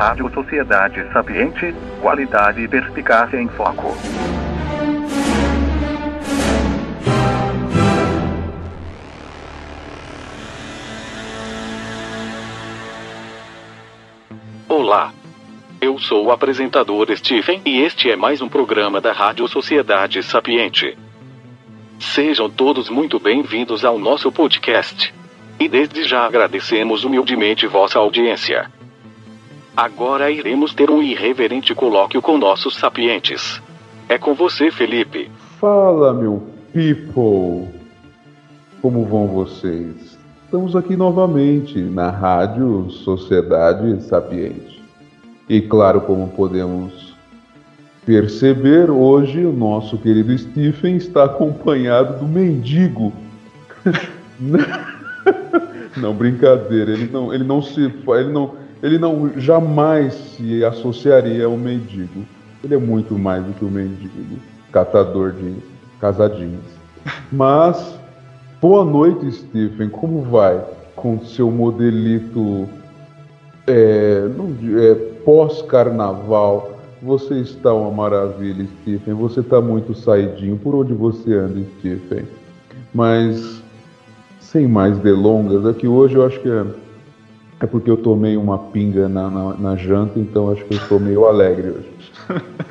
Rádio Sociedade Sapiente, qualidade e perspicácia em foco. Olá. Eu sou o apresentador Stephen e este é mais um programa da Rádio Sociedade Sapiente. Sejam todos muito bem-vindos ao nosso podcast. E desde já agradecemos humildemente vossa audiência. Agora iremos ter um irreverente colóquio com nossos sapientes. É com você, Felipe. Fala, meu people! Como vão vocês? Estamos aqui novamente na Rádio Sociedade Sapiente. E claro, como podemos perceber, hoje o nosso querido Stephen está acompanhado do mendigo. não, brincadeira, ele não, ele não se. Ele não, ele não jamais se associaria ao mendigo. Ele é muito mais do que um mendigo, catador de casadinhos. Mas, boa noite, Stephen. Como vai com seu modelito é, é, pós-carnaval? Você está uma maravilha, Stephen. Você está muito saidinho. Por onde você anda, Stephen? Mas, sem mais delongas, aqui hoje eu acho que é é porque eu tomei uma pinga na, na, na janta, então acho que eu estou meio alegre hoje.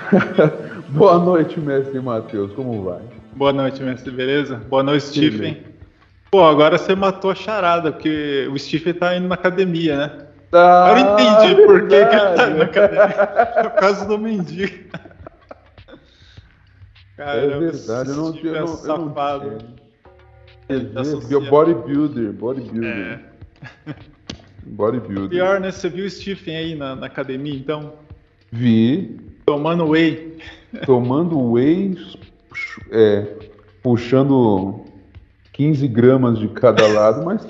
Boa noite, mestre Matheus, como vai? Boa noite, mestre, beleza? Boa noite, Stephen. Pô, agora você matou a charada, porque o Stephen tá indo na academia, né? Ah, eu entendi por que, que ele tá indo na academia. Por causa do mendigo. Cara, é verdade, eu não tinha. É safado. Ele tá bodybuilder, bodybuilder. É. Bodybuilder. Pior, né? Você viu o Stephen aí na, na academia, então? Vi. Tomando whey. Tomando whey, é, puxando 15 gramas de cada lado, mas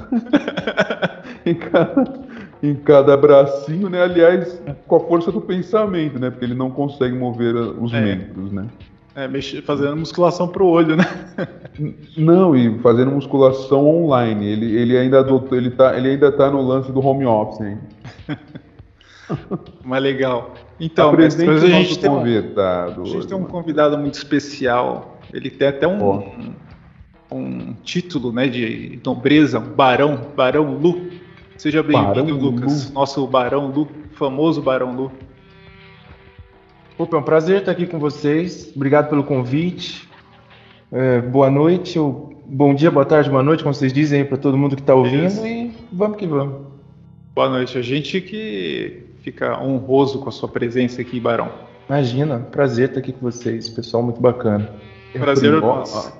em, cada, em cada bracinho, né? Aliás, com a força do pensamento, né? Porque ele não consegue mover os é. membros, né? É, mexer, fazendo musculação pro olho, né? Não, e fazendo musculação online. Ele, ele, ainda, adotou, ele, tá, ele ainda tá no lance do home office, hein? Mas legal. Então, mas a gente tem convidado. Um, a gente tem um convidado muito especial. Ele tem até um, oh. um, um, título né, de nobreza, um barão, Barão Lu. Seja bem-vindo, Lucas. Lu. Nosso Barão Lu, famoso Barão Lu. Opa, é um prazer estar aqui com vocês. Obrigado pelo convite. É, boa noite, ou bom dia, boa tarde, boa noite, como vocês dizem para todo mundo que está ouvindo. Isso. E vamos que vamos. Boa noite. A gente que fica honroso com a sua presença aqui, Barão. Imagina, prazer estar aqui com vocês, pessoal muito bacana. Prazer é nosso.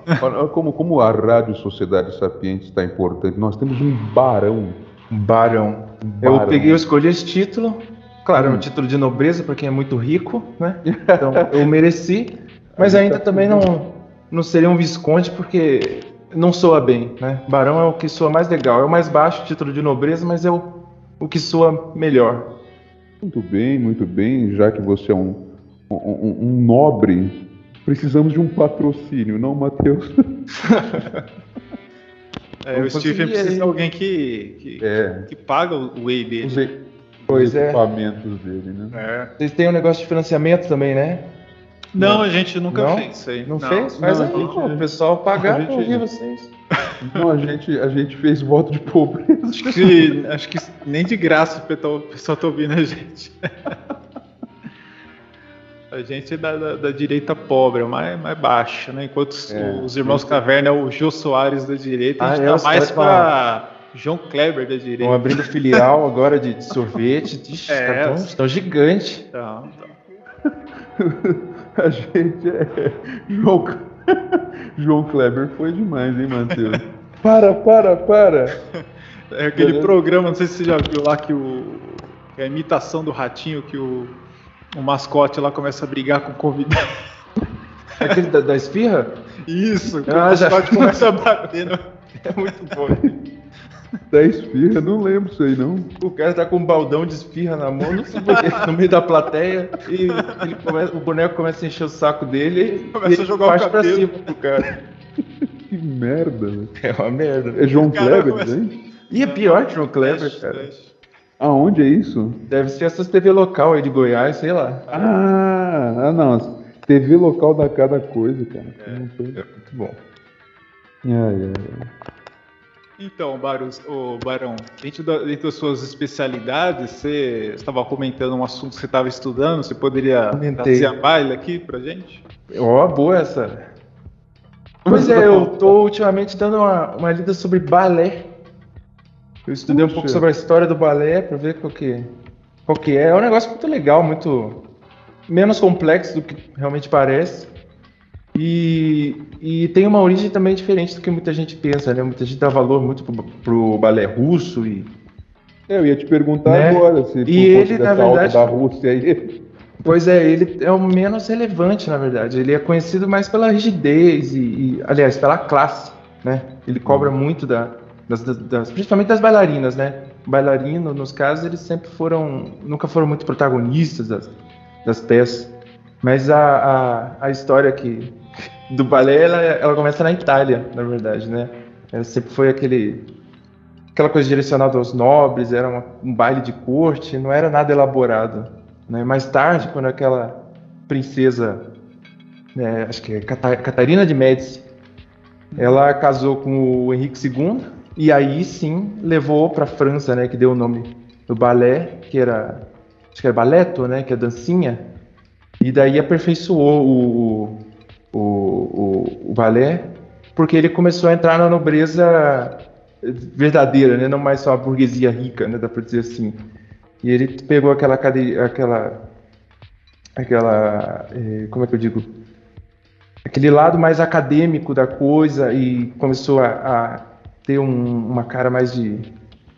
Como, como a Rádio Sociedade Sapiente está importante. Nós temos um barão. Um barão. barão. Eu peguei, eu escolhi esse título Claro, é um hum. título de nobreza para quem é muito rico, né? Então eu mereci, mas ainda também não, não seria um visconde porque não soa bem, né? Barão é o que soa mais legal, é o mais baixo título de nobreza, mas é o, o que soa melhor. Muito bem, muito bem. Já que você é um, um, um nobre, precisamos de um patrocínio, não, Matheus? é, o Stephen precisa de alguém que, que, é. que paga o whey dele pois é. equipamentos dele, né? É. Vocês têm um negócio de financiamento também, né? Não, não. a gente nunca não? fez isso aí. Não, não fez? Faz não, aí, gente... pô, o pessoal pagar pra ouvir vocês. Não, a gente, a gente fez voto de pobreza. Acho que, acho que nem de graça o pessoal tá ouvindo a gente. A gente é da, da, da direita pobre, mais, mais baixa, né? Enquanto é, os irmãos Caverna é o Jô Soares da direita, a gente ah, tá mais pra João Kleber da direita. Estão abrindo filial agora de, de sorvete. Ixi, é, tá tão, tão gigante. Tá, tá. A gente é. João, João Kleber foi demais, hein, Matheus? para, para, para! É aquele programa, não sei se você já viu lá que o. Que é a imitação do ratinho, que o, o mascote lá começa a brigar com o convidado. Aquele da, da esfirra? Isso, ah, o mascote já... começa a bater. No... É muito bom. 10 esfirra, não lembro isso aí não. O cara tá com um baldão de esfirra na mão, não sei porquê, no meio da plateia, e ele começa, o boneco começa a encher o saco dele e começa a jogar o cabelo. pra cima pro cara. que merda, velho. É uma merda. É João Kleber, hein? E é pior que João Kleber, cara. Aonde é isso? Deve ser essas TV local aí de Goiás, sei lá. Ah, ah não. TV local dá cada coisa, cara. É, é muito bom. Ai, ai, ai. Então, Barus, oh, Barão, dentro, da, dentro das suas especialidades, você estava comentando um assunto que você estava estudando, você poderia trazer a baila aqui pra gente? Ó, oh, boa essa. Pois é, eu tô ultimamente dando uma, uma lida sobre balé. Eu estudei Puxa. um pouco sobre a história do balé para ver qual que, qual que é. É um negócio muito legal, muito menos complexo do que realmente parece. E, e tem uma origem também diferente do que muita gente pensa, né? Muita gente dá valor muito pro, pro balé russo e. É, eu ia te perguntar né? agora se e ele, na verdade, da Rússia aí. Pois é, ele é o menos relevante, na verdade. Ele é conhecido mais pela rigidez e, e aliás, pela classe, né? Ele cobra muito da, das, das, principalmente das bailarinas, né? Bailarino, nos casos, eles sempre foram, nunca foram muito protagonistas das, das peças. Mas a, a, a história que do balé, ela, ela começa na Itália, na verdade, né? Ela sempre foi aquele aquela coisa direcionada aos nobres, era uma, um baile de corte, não era nada elaborado. Né? Mais tarde, quando aquela princesa, né, acho que é Catarina de Médici, ela casou com o Henrique II e aí sim levou para a França, né, que deu o nome do balé, que era acho que era baleto, né, que é dancinha, e daí aperfeiçoou o, o, o, o balé, porque ele começou a entrar na nobreza verdadeira, né? não mais só a burguesia rica, né? dá para dizer assim. E ele pegou aquela aquela, aquela, eh, como é que eu digo, aquele lado mais acadêmico da coisa e começou a, a ter um, uma cara mais de,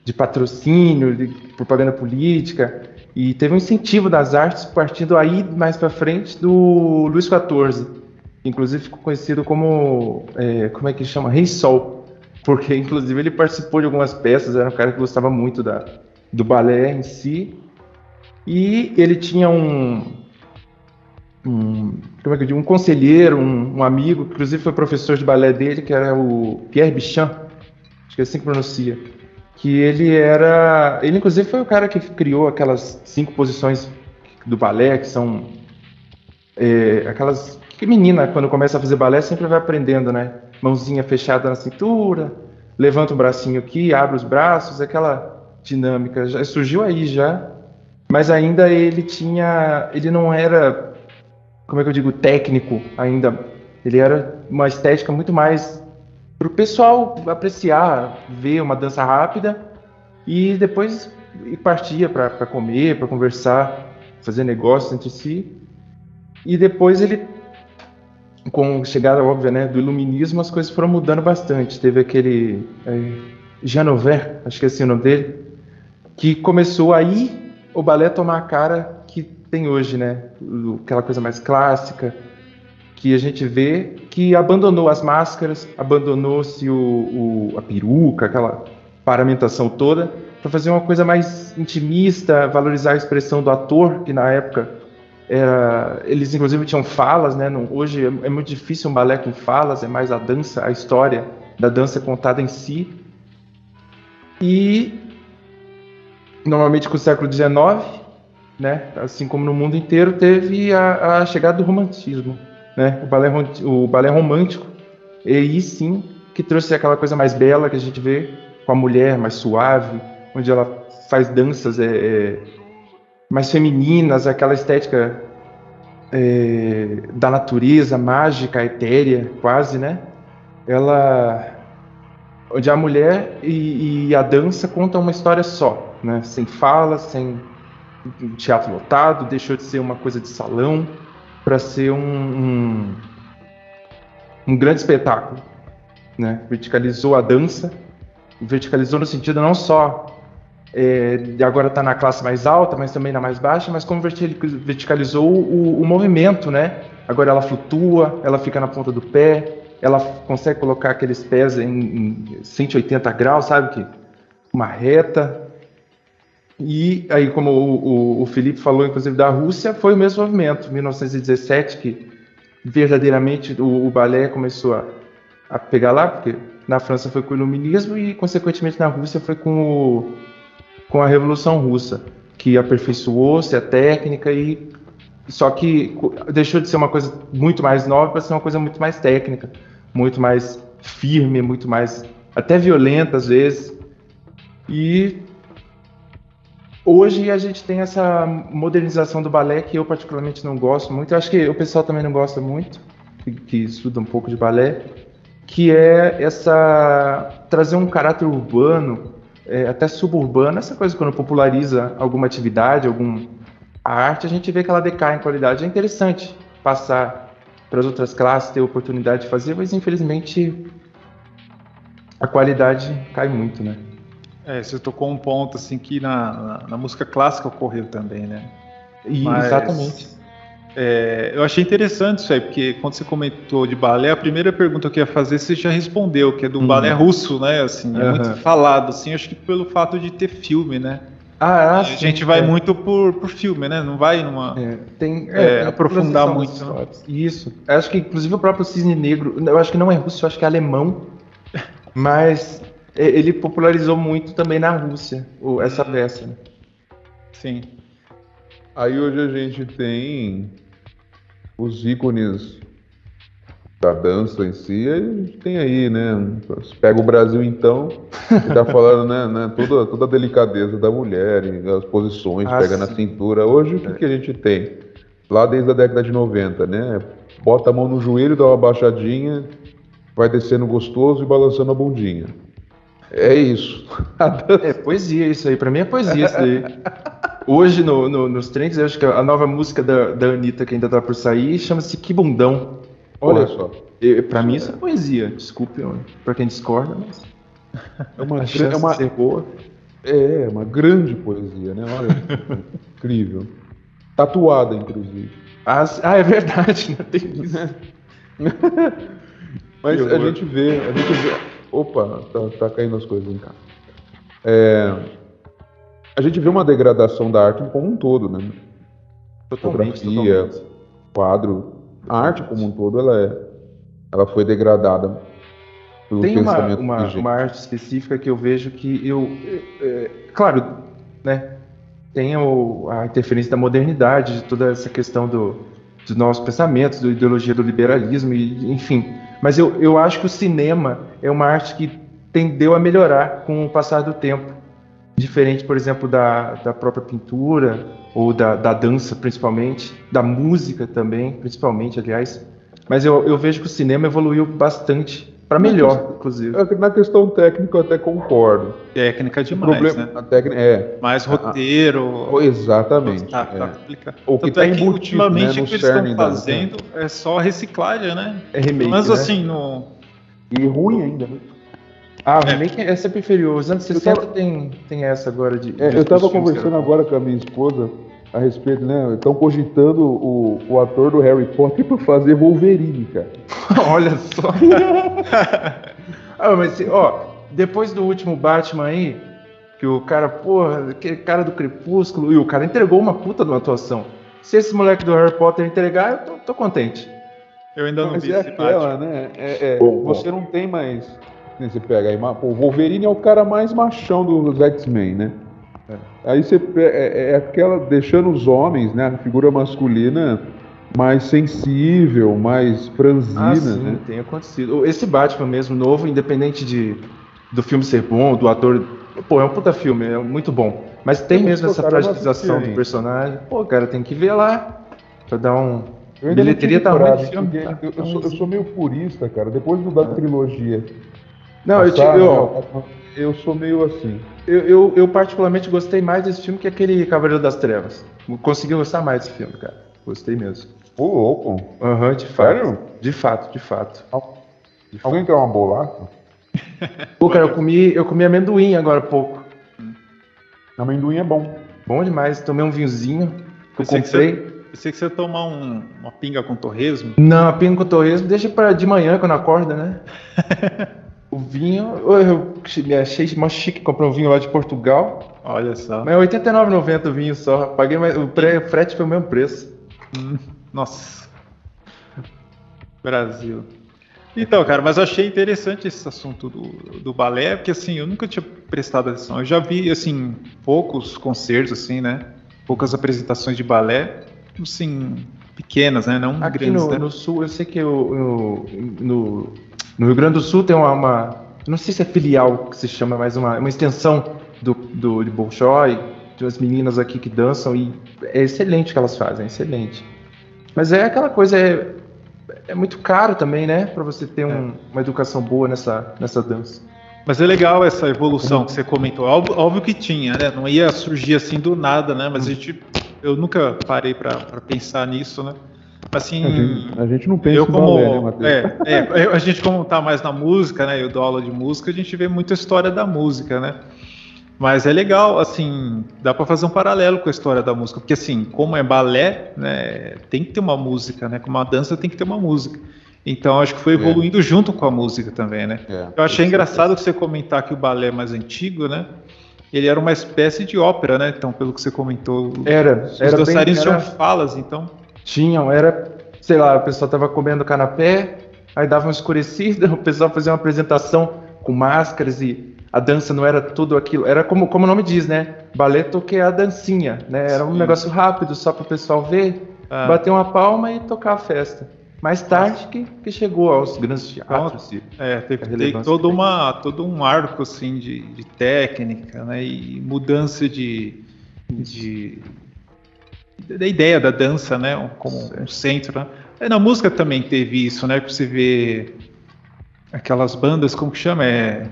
de patrocínio, de propaganda política e teve um incentivo das artes partindo aí mais para frente do Luís XIV Inclusive ficou conhecido como, é, como é que chama? Rei Sol, porque inclusive ele participou de algumas peças, era um cara que gostava muito da, do balé em si, e ele tinha um, um como é que eu digo, um conselheiro, um, um, amigo, que inclusive foi professor de balé dele, que era o Pierre Bichan, acho que é assim que pronuncia, que ele era, ele inclusive foi o cara que criou aquelas cinco posições do balé, que são é, aquelas que menina, quando começa a fazer balé, sempre vai aprendendo, né? Mãozinha fechada na cintura, levanta o bracinho aqui, abre os braços, aquela dinâmica. Já surgiu aí já, mas ainda ele tinha, ele não era, como é que eu digo, técnico ainda. Ele era uma estética muito mais para o pessoal apreciar, ver uma dança rápida e depois partia para comer, para conversar, fazer negócios entre si. E depois ele com chegada óbvia né, do iluminismo, as coisas foram mudando bastante. Teve aquele é, acho que é assim o nome dele, que começou aí o balé tomar a cara que tem hoje, né? Aquela coisa mais clássica, que a gente vê que abandonou as máscaras, abandonou-se o, o, a peruca, aquela paramentação toda, para fazer uma coisa mais intimista, valorizar a expressão do ator, que na época era, eles inclusive tinham falas, né? Não, hoje é, é, muito difícil um balé com falas, é mais a dança, a história da dança contada em si. E normalmente com o século XIX, né? Assim como no mundo inteiro, teve a, a chegada do romantismo, né? O balé, o balé romântico, e aí sim que trouxe aquela coisa mais bela que a gente vê com a mulher mais suave, onde ela faz danças é, é mais femininas, aquela estética é, da natureza, mágica, etérea, quase, né? Ela, onde a mulher e, e, a dança contam uma história só, né? Sem fala, sem teatro lotado, deixou de ser uma coisa de salão para ser um, um, um grande espetáculo, né? Verticalizou a dança, verticalizou no sentido não só é, agora está na classe mais alta, mas também na mais baixa, mas como verticalizou o, o, movimento, né? Agora ela flutua, ela fica na ponta do pé, ela consegue colocar aqueles pés em, em 180 graus, sabe? Que uma reta. E aí, como o, o, o Felipe falou, inclusive, da Rússia, foi o mesmo movimento, 1917, que verdadeiramente o, o balé começou a, a pegar lá, porque na França foi com o iluminismo e, consequentemente, na Rússia foi com o com a Revolução Russa, que aperfeiçoou-se a técnica e só que deixou de ser uma coisa muito mais nova para ser uma coisa muito mais técnica, muito mais firme, muito mais até violenta às vezes. E hoje a gente tem essa modernização do balé que eu particularmente não gosto muito. Eu acho que o pessoal também não gosta muito, que, que estuda um pouco de balé, que é essa trazer um caráter urbano, é, até suburbano, essa coisa quando populariza alguma atividade, algum a arte, a gente vê que ela decai em qualidade. É interessante passar para as outras classes, ter oportunidade de fazer, mas infelizmente a qualidade cai muito, né? É, você tocou um ponto assim que na, na, na música clássica ocorreu também, né? E, mas, exatamente. É, eu achei interessante isso aí, porque quando você comentou de balé, a primeira pergunta que eu ia fazer você já respondeu, que é do uhum. balé russo, né? Assim, é uhum. muito falado, assim, acho que pelo fato de ter filme, né? Ah, a gente vai é. muito por, por filme, né? Não vai numa. É, tem, é, é aprofundar muito. Isso. Acho que, inclusive, o próprio Cisne Negro, eu acho que não é russo, eu acho que é alemão. mas ele popularizou muito também na Rússia, essa uhum. peça. Né? Sim. Aí hoje a gente tem os ícones da dança em si, a gente tem aí, né? Pega o Brasil então, que tá falando, né, né toda, toda a delicadeza da mulher, as posições, ah, pega sim. na cintura. Hoje o que, que a gente tem? Lá desde a década de 90, né? Bota a mão no joelho, dá uma baixadinha, vai descendo gostoso e balançando a bundinha. É isso. é poesia isso aí, pra mim é poesia isso aí. Hoje no, no, nos trends, eu acho que a nova música da, da Anitta que ainda tá por sair chama-se Que Bundão. Olha só. Para mim isso é poesia. Desculpe para quem discorda, mas. É uma, é uma, ser boa. É, uma grande poesia, né? Olha, incrível. Tatuada, inclusive. Ah, ah é verdade, né? tem isso. mas a gente vê, a gente vê. Opa, tá, tá caindo as coisas em cá. É, a gente vê uma degradação da arte como um todo, né? Totalmente, Fotografia, totalmente. quadro, a arte como um todo, ela, é, ela foi degradada pelo Tem pensamento uma, uma, uma, arte específica que eu vejo que eu, é, é, claro, né, tem o, a interferência da modernidade, de toda essa questão do, dos nossos pensamentos, da ideologia do liberalismo, e, enfim. Mas eu, eu acho que o cinema é uma arte que tendeu a melhorar com o passar do tempo. Diferente, por exemplo, da, da própria pintura, ou da, da dança principalmente, da música também, principalmente, aliás. Mas eu, eu vejo que o cinema evoluiu bastante para melhor, inclusive. É na questão técnica eu até concordo. Técnica demais, problema, né? A técnica, é. Mais roteiro. Ah, exatamente. Tá, tá é. O que está é embutido, ultimamente né, o que eles estão fazendo é só reciclagem, né? É remake, Mas né? assim, no... E ruim ainda, né? Ah, o remake é sempre inferior. Os anos 60 tava... tem, tem essa agora de. É, eu estava conversando agora com a minha esposa a respeito, né? Estão cogitando o, o ator do Harry Potter para fazer Wolverine, cara. Olha só. ah, mas ó, depois do último Batman aí, que o cara, porra, aquele cara do Crepúsculo, e o cara entregou uma puta de uma atuação. Se esse moleque do Harry Potter entregar, eu tô, tô contente. Eu ainda não Mas vi é esse aquela, Batman. né? É, é, bom, você bom. não tem mais você pega aí, o Wolverine é o cara mais machão dos X-Men, né? É. Aí você é, é, é, aquela deixando os homens, né, a figura masculina mais sensível, mais franzina, ah, sim, né? tem acontecido. Esse Batman mesmo novo, independente de do filme ser bom, do ator, pô, é um puta filme, é muito bom. Mas tem mesmo essa fragilização do personagem. Pô, cara, tem que ver lá pra dar um bilheteria tá filme. Eu, eu, sou, eu sou meio purista, cara. Depois do da trilogia não, eu, te, eu, eu sou meio assim. Eu, eu, eu, particularmente gostei mais desse filme que aquele Cavaleiro das Trevas. Consegui gostar mais desse filme, cara. Gostei mesmo. Ô, louco. Aham, uhum, de fato. Sério? De fato, de fato. De Alguém quer uma bolacha? Pô, cara, eu comi, eu comi amendoim agora há pouco. Amendoim é bom. Bom demais. Tomei um vinhozinho que eu comprei. Que você, pensei que você ia tomar um, uma pinga com torresmo. Não, a pinga com torresmo deixa para de manhã quando acorda, né? O vinho, eu achei mó chique comprar um vinho lá de Portugal. Olha só. Mas é 89,90 o vinho só. Paguei mais, o frete foi o mesmo preço. Hum, nossa. Brasil. Então, cara, mas eu achei interessante esse assunto do, do balé, porque assim, eu nunca tinha prestado atenção. Eu já vi, assim, poucos concertos, assim, né? Poucas apresentações de balé, assim, pequenas, né? Não Aqui grandes. no, né? no sul, eu sei que eu, eu- no, no Rio Grande do Sul tem uma, uma- Não sei se é filial que se chama, mas uma, uma extensão do, do, de Bolshoi, de umas meninas aqui que dançam, e é excelente o que elas fazem, é excelente. Mas é aquela coisa, é, é muito caro também, né? Pra você ter um- uma educação boa nessa, nessa dança. Mas é legal essa evolução que você comentou. Óbvio, óbvio que tinha, né? Não ia surgir assim do nada, né? Mas a gente, eu nunca parei para pensar nisso, né? Assim, A gente, a gente não pensa eu em como balé, né, Matheus? é, é, eu- a gente como tá mais na música, né? Eu dou aula de música, a gente vê muita história da música, né? Mas é legal, assim, dá para fazer um paralelo com a história da música, porque assim, como é balé, né, tem que ter uma música, né? Como a dança tem que ter uma música. Então acho que foi É. evoluindo junto com a música também, né? É, Eu achei engraçado você comentar que o balé mais antigo, né? Ele era uma espécie de ópera, né? Então, pelo que você comentou, Era, os era bem- dançarinos era- tinham falas, então. Tinham, era, sei lá, o pessoal tava comendo canapé, aí dava uma escurecida, o pessoal fazia uma apresentação com máscaras e a dança não era tudo aquilo, era como, como o nome diz, né? Baleto que é a dancinha, né? Era um Sim. negócio rápido só para o pessoal ver, Ah. bater uma palma e tocar a festa. Mais tarde que, que chegou aos grandes teatros. e- É, teve, teve todo, uma, todo um arco assim de, de técnica, né? E mudança de, de da ideia da dança, né? Como um centro. Né? É, na música também teve isso, né? Que você vê aquelas bandas, como que chama? É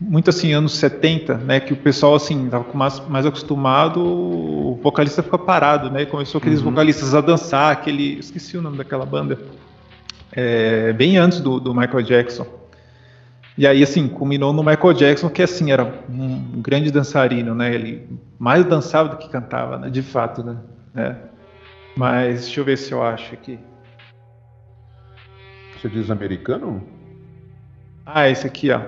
muito assim anos 70, né, que o pessoal assim tava mais, mais acostumado, o vocalista fica parado, né, começou aqueles Uhum. vocalistas a dançar, aquele, esqueci o nome daquela banda, é, bem antes do, do Michael Jackson. E aí assim culminou no Michael Jackson, que assim era um grande dançarino, né, ele mais dançava do que cantava, né, De fato, né? né. Mas deixa eu ver se eu acho aqui. Você diz americano? Ah, esse aqui, ó.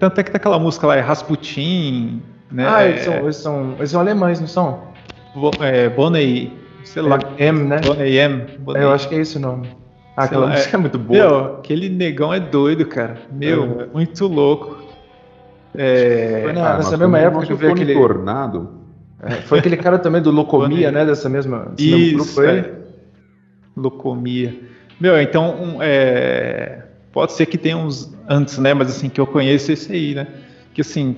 Tanto é que tem aquela música lá, é Rasputin, né? Ah, é, eles são, eles, são, eles são alemães, não são? Bo- é, Boney, sei lá, É M, né? Boney M. Boney. É, eu acho que é esse o nome. Ah, aquela lá, música é, muito boa. Meu, aquele negão é doido, cara. Meu, Uhum. muito louco. É, Foi na- Ah, nessa mesma época que veio Tony aquele. Tornado. É, foi aquele cara também do Locomia, né? Dessa mesma, Isso, grupo aí. é. Locomia. Meu, então, um, é, pode ser que tenha uns antes, né? Mas assim, que eu conheço esse aí, né? Que assim,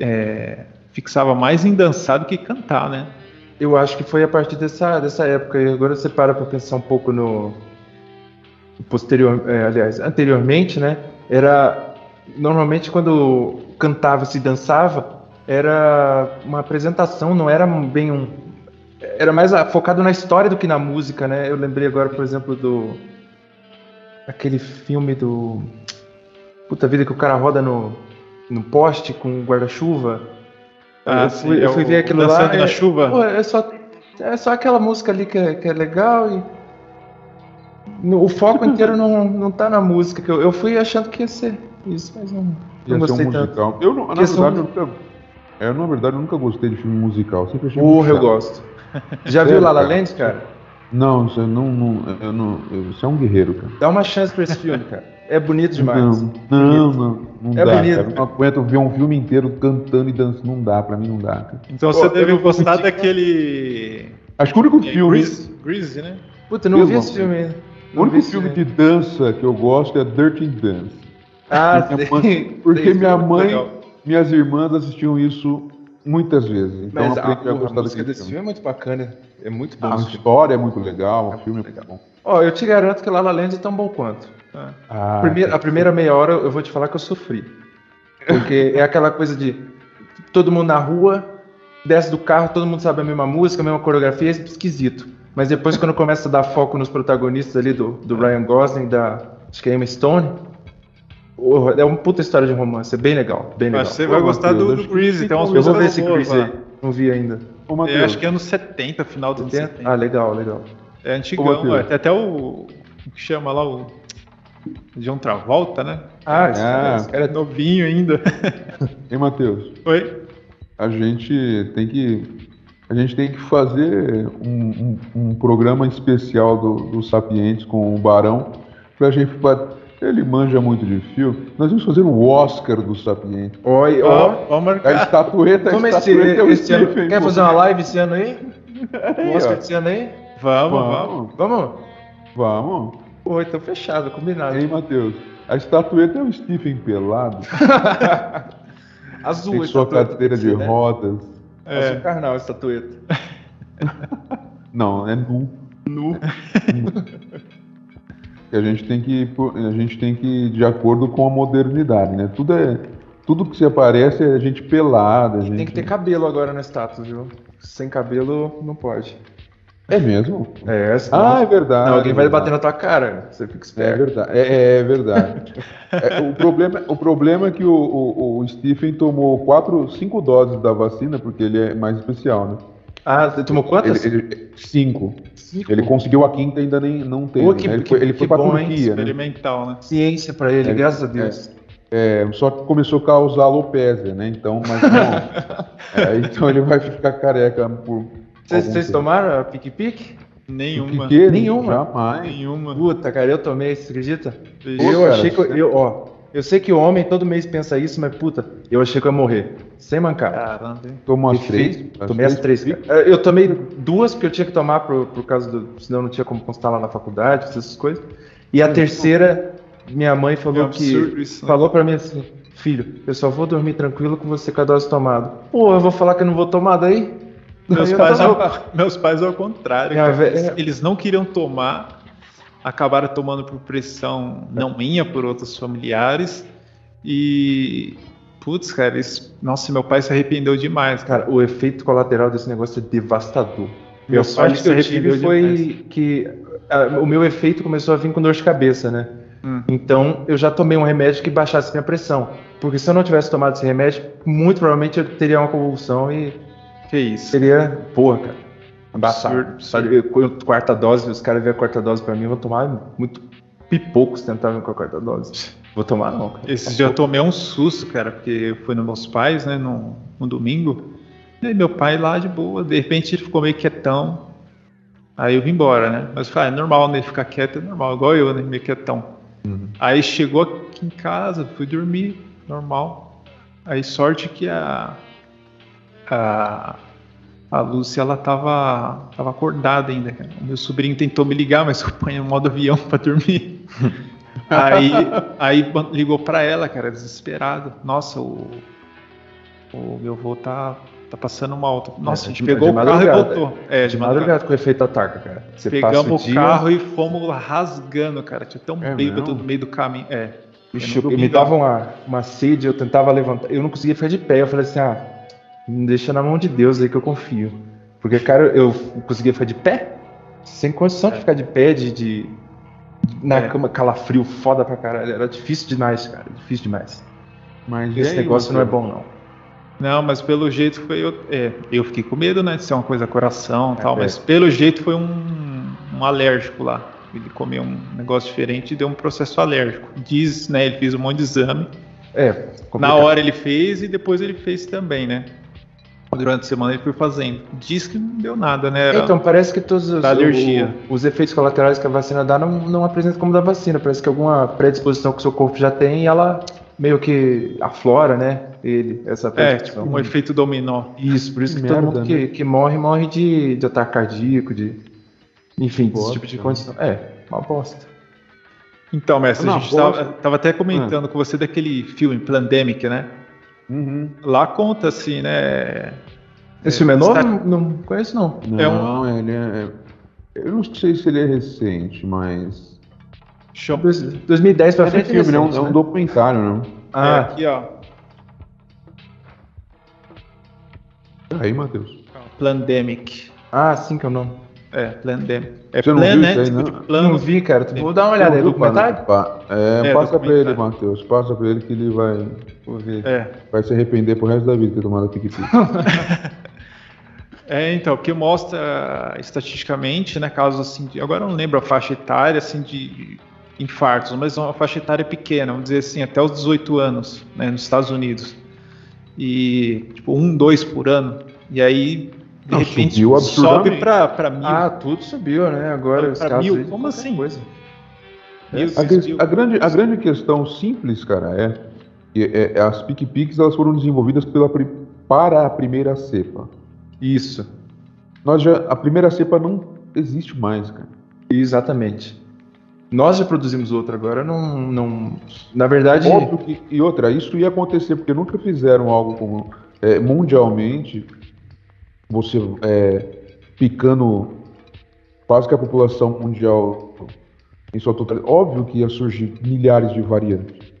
é, fixava mais em dançar do que cantar, né? Eu acho que foi a partir dessa, dessa época. E agora você para pra pensar um pouco no. Posterior, é, aliás, anteriormente, né? Era. Normalmente quando cantava-se e dançava, era uma apresentação, não era bem um. Era mais focado na história do que na música, né? Eu lembrei agora, por exemplo, do. Aquele filme do. Puta vida que o cara roda no, no poste com um guarda-chuva. Ah, eu sim, fui, eu é fui ver aquilo lá. Dançando na é- Chuva? Pô, é só, é só aquela música ali que é, que é legal e. no- o foco inteiro não, não tá na música. Que eu, eu fui achando que ia ser isso, mas não, Ia não gostei um tanto. musical. Eu, não- na verdade, eu nunca, eu, na verdade, eu nunca gostei de filme musical. Sempre achei Porra, eu gosto. Já viu La La cara? Land, cara? Não, você não, não, eu não, eu- você é um guerreiro, cara. Dá uma chance pra esse filme, cara. É bonito demais. Não, não, não, não É dá, bonito, cara. Eu não aguento ver um filme inteiro cantando e dançando. Não dá, pra mim não dá, cara. Então Pô, você deve gostar daquele. Acho que o único é, filme, Grease, né? Puta, eu não vi esse filme ainda. O único filme de dança que eu gosto é Dirty Dance. Ah, Minha sei. mãe- porque Sei, minha mãe, legal. minhas irmãs assistiam isso muitas vezes. Então Mas eu a, a a música desse filme. filme é muito bacana. É muito bom. A história é muito legal, o filme é muito bom. Ó, eu te garanto que La La Land é tão bom quanto. Ah, Primeira- a primeira meia hora eu vou te falar que eu sofri. Porque é aquela coisa de todo mundo na rua, desce do carro, todo mundo sabe a mesma música, a mesma coreografia, é esquisito. Mas depois quando começa a dar foco nos protagonistas ali do, do Ryan Gosling, da acho que é Emma Stone, é uma puta história de romance, é bem legal, bem legal. Acho que você vai gostar do, do que Grease, tem umas Eu vou ver esse lá. aí, não vi ainda. Ô, Eu Matheus, acho que é anos 70, final dos anos 70. Ah, legal, legal. É antigão, é. tem até o. O que chama lá o. John Travolta, né? Ah, esse Ah. cara, esse cara É novinho ainda. Hein, Matheus? Oi? A gente tem que A gente tem que fazer um, um, um programa especial do, do Sapientes com o Barão pra gente. Pra, ele manja muito de filme. Nós vamos fazer o Oscar do Sapiente. Oi, ó, ó, A estatueta, a Como estatueta esse, é esse ano, Quer fazer uma live esse ano aí? Aí, O Oscar ó. desse ano aí? Vamos, vamos. Vamos, Vamos? vamos. Pô, então fechado, combinado. Aí, Matheus. A estatueta é o Stephen pelado. Azul, Tem a sua estatueta, carteira de né? rodas. Azul carnal, estatueta. Não, é nu. Nu. A gente tem que a gente tem que ir de acordo com a modernidade, né? Tudo é tudo que se aparece é a gente pelada, gente Tem que ter cabelo agora na estátua, viu? Sem cabelo não pode. É mesmo? É, Ah, é verdade. Não, alguém é vai verdade. bater na tua cara. Você fica É esperto. verdade. É, é verdade. É, o, problema, o problema é que o, o, o Stephen tomou quatro, cinco doses da vacina, porque ele é mais especial, né? Ah, você tomou quantas? Ele, ele- cinco. Cinco. Ele conseguiu a quinta ainda nem não teve. Pô, que- né? Ele que- foi, ele que foi pra bom, hein? Turquia, né? Experimental, né? Ciência pra ele, É, graças a Deus. É, só que começou a causar alopecia, né? Então, mas não. É, então ele vai ficar careca por. Vocês tomaram a pique-pique? Nenhuma. Que? Nenhuma. Jamais. Nenhuma. Puta, cara, eu tomei, você acredita? Eu cara, achei que. eu- ó, eu sei que o homem todo mês pensa isso, mas puta, eu achei que eu ia morrer. Sem mancar. Caramba? Tomou as três? Tomei as três. Eu tomei duas porque eu tinha que tomar por, por causa do. Senão não tinha como constar lá na faculdade, essas coisas. E a terceira, minha mãe falou É que. isso, né? Falou pra mim assim: Filho, eu só vou dormir tranquilo com você com a dose tomada. Pô, eu vou falar que eu não vou tomar daí? Meus pais, ao, meus pais ao contrário. Eles, não queriam tomar, acabaram tomando por pressão não minha, por outros familiares. E. Putz, cara, eles, nossa, meu pai se arrependeu demais, cara. O efeito colateral desse negócio é devastador. Meu a pai que eu tive foi que ah, o meu efeito começou a vir com dor de cabeça, né? Hum. Então eu já tomei um remédio que baixasse minha pressão. Porque se eu não tivesse tomado esse remédio, muito provavelmente eu teria uma convulsão e Que isso. seria. Porra, cara. Embaçado. Sabe, quarta dose, os caras veem a quarta dose pra mim, eu vou tomar muito pipocos tentavam com a quarta dose. Vou tomar não, cara. Esse dia eu tomei um susto, cara, porque eu fui nos meus pais, né, no, no domingo. E aí meu pai lá de boa, de repente ele ficou meio quietão. Aí eu vim embora, né? Mas eu falei, ah, é normal, né? Ele ficar quieto é normal, igual eu, né? Meio quietão. Aí chegou aqui em casa, fui dormir, normal. Aí sorte que a. A, a Lúcia, ela tava, tava acordada ainda, cara. O meu sobrinho tentou me ligar, mas eu ponho no modo avião pra dormir. Aí, aí ligou pra ela, cara, desesperado. Nossa, o, o meu avô tá, tá passando mal. Nossa, É, a gente de- pegou de o carro e madrugada. voltou. É, De madrugada com o efeito ataca, cara. Você Pegamos o dia, carro e fomos rasgando, cara. Tinha tão É bêbado no meio do caminho. É. É eu- me dava uma, uma sede, eu tentava levantar. Eu não conseguia ficar de pé. Eu falei assim: ah, me deixa na mão de Deus aí que eu confio. Porque, cara, eu conseguia ficar de pé, sem condição de ficar de pé, de. de- na É. cama, calafrio foda pra caralho. Era difícil demais, cara. Difícil demais. Mas Esse aí, negócio não é bom, não. Não, mas pelo jeito foi. Eu, é, eu fiquei com medo, né? De ser uma coisa coração e tal. É. Mas pelo jeito foi um, um alérgico lá. Ele comeu um negócio diferente e deu um processo alérgico. Diz, né? Ele fez um monte de exame. É, Na complicado. hora ele fez e depois ele fez também, né? Durante a semana ele foi fazendo. Diz que não deu nada, né? Era- Então, parece que todos os, alergia. o- os efeitos colaterais que a vacina dá não, não apresentam como da vacina. Parece que alguma predisposição que o seu corpo já tem e ela meio que aflora, né? Ele, essa é, tipo um efeito dominó. Isso, por isso que Que todo merda, mundo que, né? que morre, morre de, de ataque cardíaco, de. Enfim, Bosta, tipo de né? condição. É, uma bosta. Então, mestre, Não, a gente bosta. tava, tava até comentando com você daquele filme Pandemic, né? Uhum. Lá conta assim, né? Esse filme é novo? está- Não, não conheço, não. É um- Não, ele é. Eu não sei se ele é recente, mas. Dois- 2010 pra É frente. filme, né? É um né? documentário, né? É, Ah, aqui, ó. Aí, Matheus. Pandemic. ah, sim que é o nome. É, Pandemic. É Você não plan, viu né? isso aí, Tipo não? plano. Não vi, cara. Tu- Vou dar uma olhada aí. Documentário? pa- É, É, passa pra ele. Matheus. Passa pra ele que ele vai. É. vai se arrepender pro resto da vida de ter tomado a pique-pique. É, então, que mostra estatisticamente, né, casos assim, de, agora eu não lembro a faixa etária, assim, de infartos, mas é uma faixa etária pequena, vamos dizer assim, até os 18 anos, né, nos Estados Unidos. E, tipo, um, dois por ano. E aí, de Não, repente sobe para mil. Ah, tudo subiu, né? Agora os casos mil, como assim? Coisa. É, a, a, grande, a grande questão simples, cara, é que é, é, as PicPics elas foram desenvolvidas pela, para a primeira cepa. Isso. Nós já, a primeira cepa não existe mais, cara. Exatamente. Nós já produzimos outra agora, não, não na verdade. Óbvio que, e outra, isso ia acontecer porque nunca fizeram algo como é, mundialmente você é, picando quase que a população mundial em sua totalidade. Óbvio que ia surgir milhares de variantes.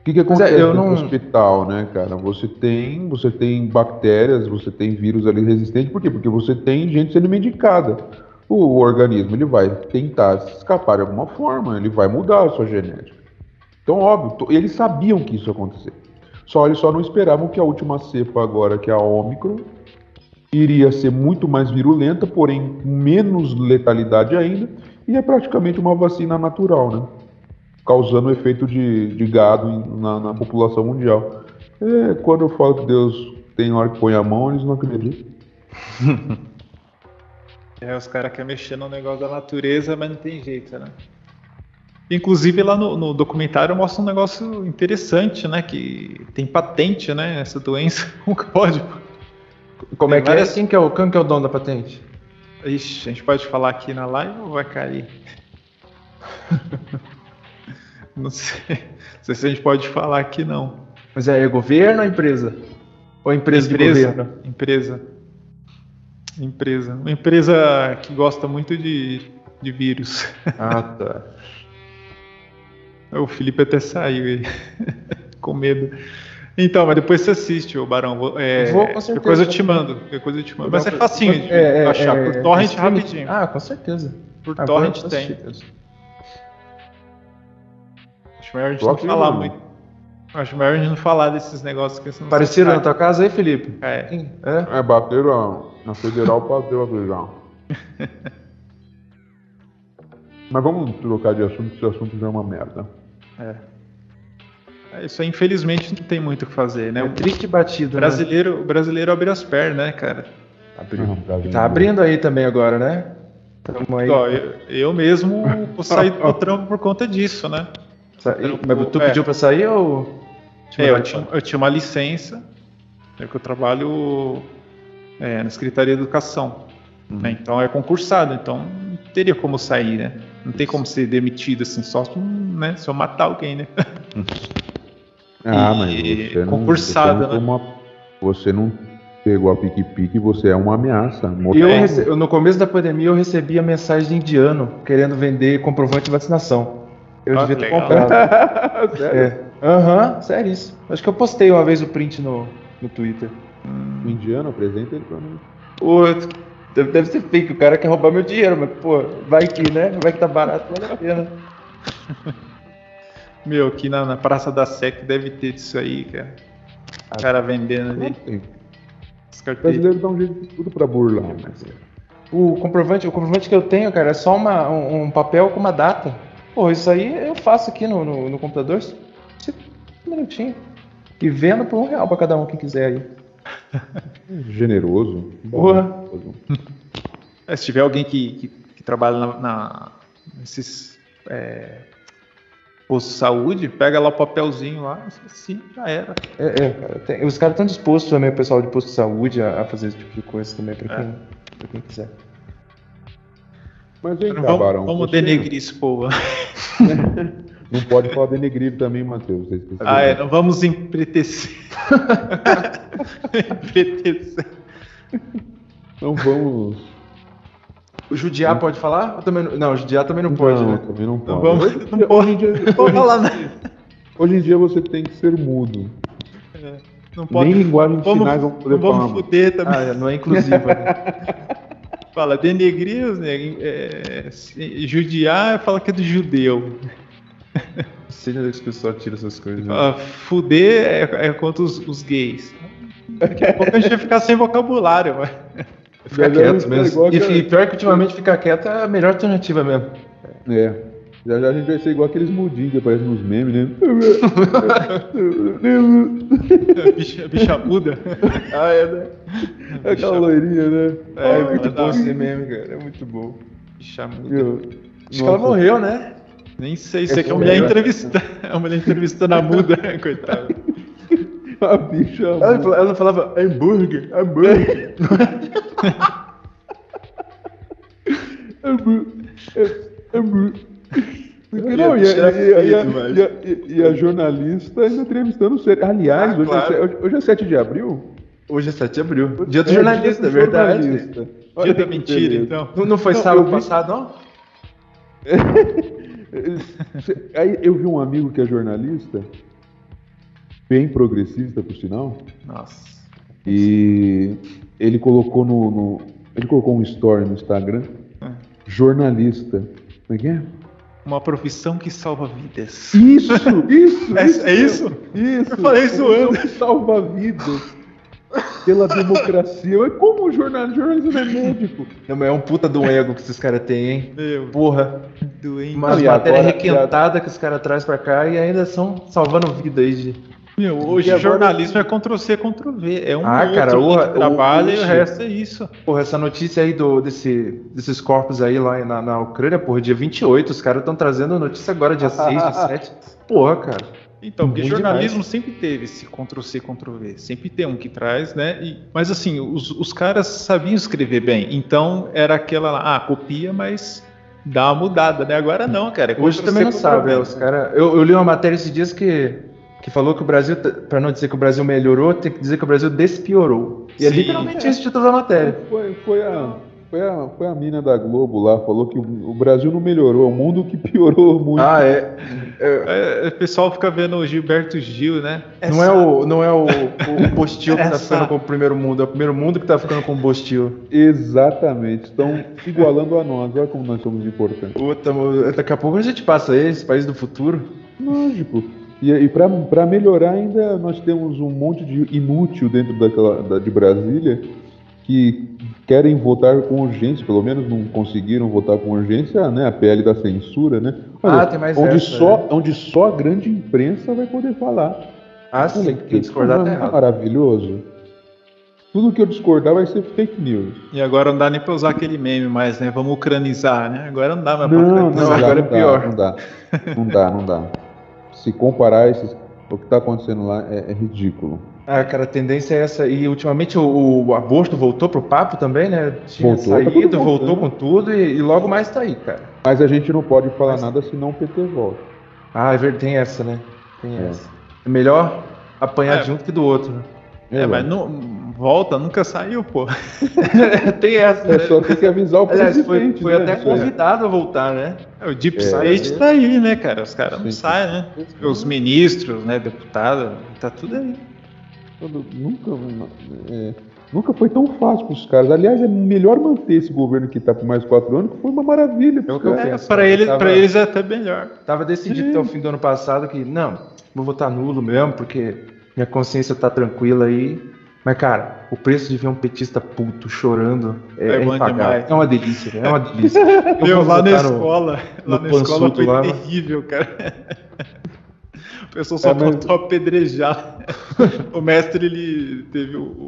O que, que é, acontece é, não... no hospital, né, cara? Você tem, você tem bactérias, você tem vírus ali resistentes, por quê? Porque você tem gente sendo medicada. O, o organismo ele vai tentar escapar de alguma forma, ele vai mudar a sua genética. Então, óbvio, eles sabiam que isso ia acontecer. Só eles só não esperavam que a última cepa agora, que é a Ômicron, iria ser muito mais virulenta, porém menos letalidade ainda, e é praticamente uma vacina natural, né? Causando efeito de, de gado na, na, população mundial. É, quando eu falo que Deus tem hora que põe a mão, eles não acreditam. é, os caras querem mexer no negócio da natureza, mas não tem jeito, né? Inclusive lá no, no, documentário mostra um negócio interessante, né? Que tem patente, né? Essa doença. Como que pode? Como é que é assim que é o, quem que é o dono da patente? Ixi, a gente pode falar aqui na live ou vai cair? não, sei, não sei se a gente pode falar aqui não. Mas é, é governo ou empresa? Ou empresa, empresa de governo? Empresa. Empresa. Uma empresa que gosta muito de, de vírus. Ah, tá. o Felipe até saiu aí, com medo. Então, mas depois você assiste, o Barão. É, Vou, com certeza. Depois eu te mando. Depois eu te mando. Mas é facinho de é, é, achar. É, por torrent rapidinho. Ah, com certeza. Por ah, torrent tem. Acho melhor a gente não falar muito. Acho melhor a gente não falar desses negócios que você Parecido na tua casa aí, Felipe? É. É, é bateram na federal, bateu a visão. Mas vamos trocar de assunto, esse assunto já é uma merda. É. É, isso aí, infelizmente, não tem muito o que fazer, né? É triste batido, brasileiro, né? O brasileiro abre as pernas, né, cara? Abriu. tá abrindo aí também agora, né? Aí. Ó, eu, eu, mesmo vou sair do trampo por conta disso, né? Sa Mas tu é. pediu pra sair ou... É, eu tinha, eu tinha uma licença, é que eu trabalho é, na Secretaria de Educação. Uhum. Né? Então é concursado, então não teria como sair, né? Não tem como ser demitido assim, só né, se eu matar alguém, né? Ah, mas você não, concursada, você não, né? você não pegou a pique-pique, você é uma ameaça. Eu rece... No começo da pandemia eu recebia mensagem de indiano querendo vender comprovante de vacinação. Eu ah, devia ter comprado. sério? É. Aham, uhum, sério isso. Acho que eu postei uma vez o print no, no Twitter. O indiano, apresenta ele pra mim. Pô, deve, deve ser fake, o cara quer roubar meu dinheiro, mas pô, vai que, né? Vai que tá barato, vale a pena. Meu, aqui na, na Praça da Sec deve ter disso aí, cara. O cara vendendo ali. Os brasileiros dão um jeito de tudo pra burlar, né? O comprovante, o comprovante que eu tenho, cara, é só uma, um, um papel com uma data. Pô, isso aí eu faço aqui no, no, no computador. Um minutinho. E vendo por um real pra cada um quem quiser aí. Generoso. Porra. É, se tiver alguém que, que, que trabalha na, na nesses é, posto de saúde, pega lá o papelzinho lá, assim, já era. É, é cara, tem, os caras estão dispostos também, o pessoal de posto de saúde, a, a fazer esse tipo de coisa também, pra, é. quem, pra quem quiser. Mas vem cá, vamos, Barão. Vamos denegrir esse povo. Não pode falar denegrir também, Matheus. Ah, é, não vamos empretecer. empretecer. Não vamos o judiar pode falar? Também, não, o judiar também não pode, não, né? Também não pode. Não, vamos, não pode. Hoje em dia, hoje, hoje em dia você tem que ser mudo. É, não pode, Nem linguagem de sinais vão poder não vamos falar. fuder também. Ah, não é inclusiva. Né? fala denegrir, né? é, judiar, fala que é do judeu. Sei onde é que o pessoal tira essas coisas. Né? fuder é, é contra os, os gays. Daqui a pouco a gente vai ficar sem vocabulário, mas... Ficar quieto mesmo. E, pior que ultimamente ficar quieto é a melhor alternativa mesmo. É. Já já a gente vai ser igual aqueles mudinhos que aparecem nos memes, né? bicha, bicha muda. ah, é, né? É aquela loirinha, né? É, é muito bom esse meme, cara. É muito bom. Bicha muda. Eu, Acho que ela morreu, né? Nem sei, sei é que a mulher entrevista. A mulher entrevistando a muda, coitada. A bicha. Ela, ela falava hambúrguer, hambúrguer. Não, e, a, e, a, e, a, jornalista ainda entrevistando o Aliás, ah, hoje, claro. é, hoje é 7 de abril. Hoje é 7 de abril. Dia do é, jornalista, é verdade. Jornalista. Dia da mentira, então. Não, não foi não, sábado vi... passado, não? Aí eu vi um amigo que é jornalista, bem progressista, por sinal. Nossa. E ele colocou no, no ele colocou um story no Instagram jornalista. Como é que é? Uma profissão que salva vidas. Isso, isso. é isso? É isso? isso eu falei zoando. Que salva vidas. Pela democracia. Como o jornalista, jornalista não é médico? Não, é um puta do ego que esses caras têm, hein? Meu. Porra. Doente. Uma matéria requentada que os caras trazem pra cá e ainda são salvando vida aí de meu, hoje agora... jornalismo é Ctrl-C, Ctrl-V. É um ah, cara, o, trabalho e o resto é isso. Porra, essa notícia aí do, desse, desses corpos aí lá na, na Ucrânia, porra, dia 28, os caras estão trazendo notícia agora, dia 6, dia 7. Porra, cara. Então, porque Muito jornalismo demais. sempre teve esse Ctrl-C, Ctrl-V. Sempre tem um que traz, né? E, mas assim, os, os caras sabiam escrever bem. Então, era aquela, ah, copia, mas dá uma mudada, né? Agora não, cara. É Hoje também não sabe, é, os cara, eu, eu li uma matéria esses dias que que falou que o Brasil, para não dizer que o Brasil melhorou, tem que dizer que o Brasil despiorou. E é Sim, é literalmente esse o título da matéria. Foi, foi, a, foi, a, foi a mina da Globo lá, falou que o, Brasil não melhorou, é o mundo que piorou muito. Ah, é. é. é o pessoal fica vendo o Gilberto Gil, né? Essa... Não é o, não é o, o Bostil que tá ficando com o primeiro mundo, é o primeiro mundo que tá ficando com o Bostil. Exatamente, estão igualando a nós, olha como nós somos importantes. Puta, daqui a pouco a gente passa esse país do futuro. Lógico. E, e para melhorar ainda nós temos um monte de inútil dentro daquela, da, de Brasília que querem votar com urgência, pelo menos não conseguiram votar com urgência, né? A PL da censura, né? Olha, ah, tem mais onde essa, só, né? onde só a grande imprensa vai poder falar. Ah, sim, Olha, que discordar é maravilhoso. Tudo que eu discordar vai ser fake news. E agora não dá nem para usar aquele meme mais, né? Vamos ucranizar, né? Agora não dá mais para ucranizar. Não, agora é pior. Não dá, não dá, não dá se comparar esses, o que está acontecendo lá é, é, ridículo. Ah, cara, a tendência é essa. E ultimamente o, o agosto voltou pro papo também, né? Tinha voltou, saído, tá voltou com tudo e, e, logo mais tá aí, cara. Mas a gente não pode falar Mas... nada senão o PT volta. Ah, é verdade, tem essa, né? Tem é. essa. É melhor apanhar é. de um que do outro, né? É, mas não, volta, nunca saiu, pô. tem essa. É né? só tem que avisar o presidente. Aliás, foi, foi né? até convidado a voltar, né? É, o Deep é. State é. tá aí, né, cara? Os caras não saem, né? Os ministros, né, deputados, tá tudo aí. Nunca, é, nunca foi tão fácil para os caras. Aliás, é melhor manter esse governo que está por mais quatro anos, que foi uma maravilha. É, para eles, tava, eles é até melhor. Tava decidido até o fim do ano passado que, não, vou votar nulo mesmo, porque minha consciência tá tranquila aí. Mas, cara, o preço de ver um petista puto chorando é, é, é, é uma delícia, é uma delícia. Eu Meu, lá na escola, no, lá na escola foi lá, terrível, cara. O pessoal só é, mas... apedrejar. o mestre, ele teve o,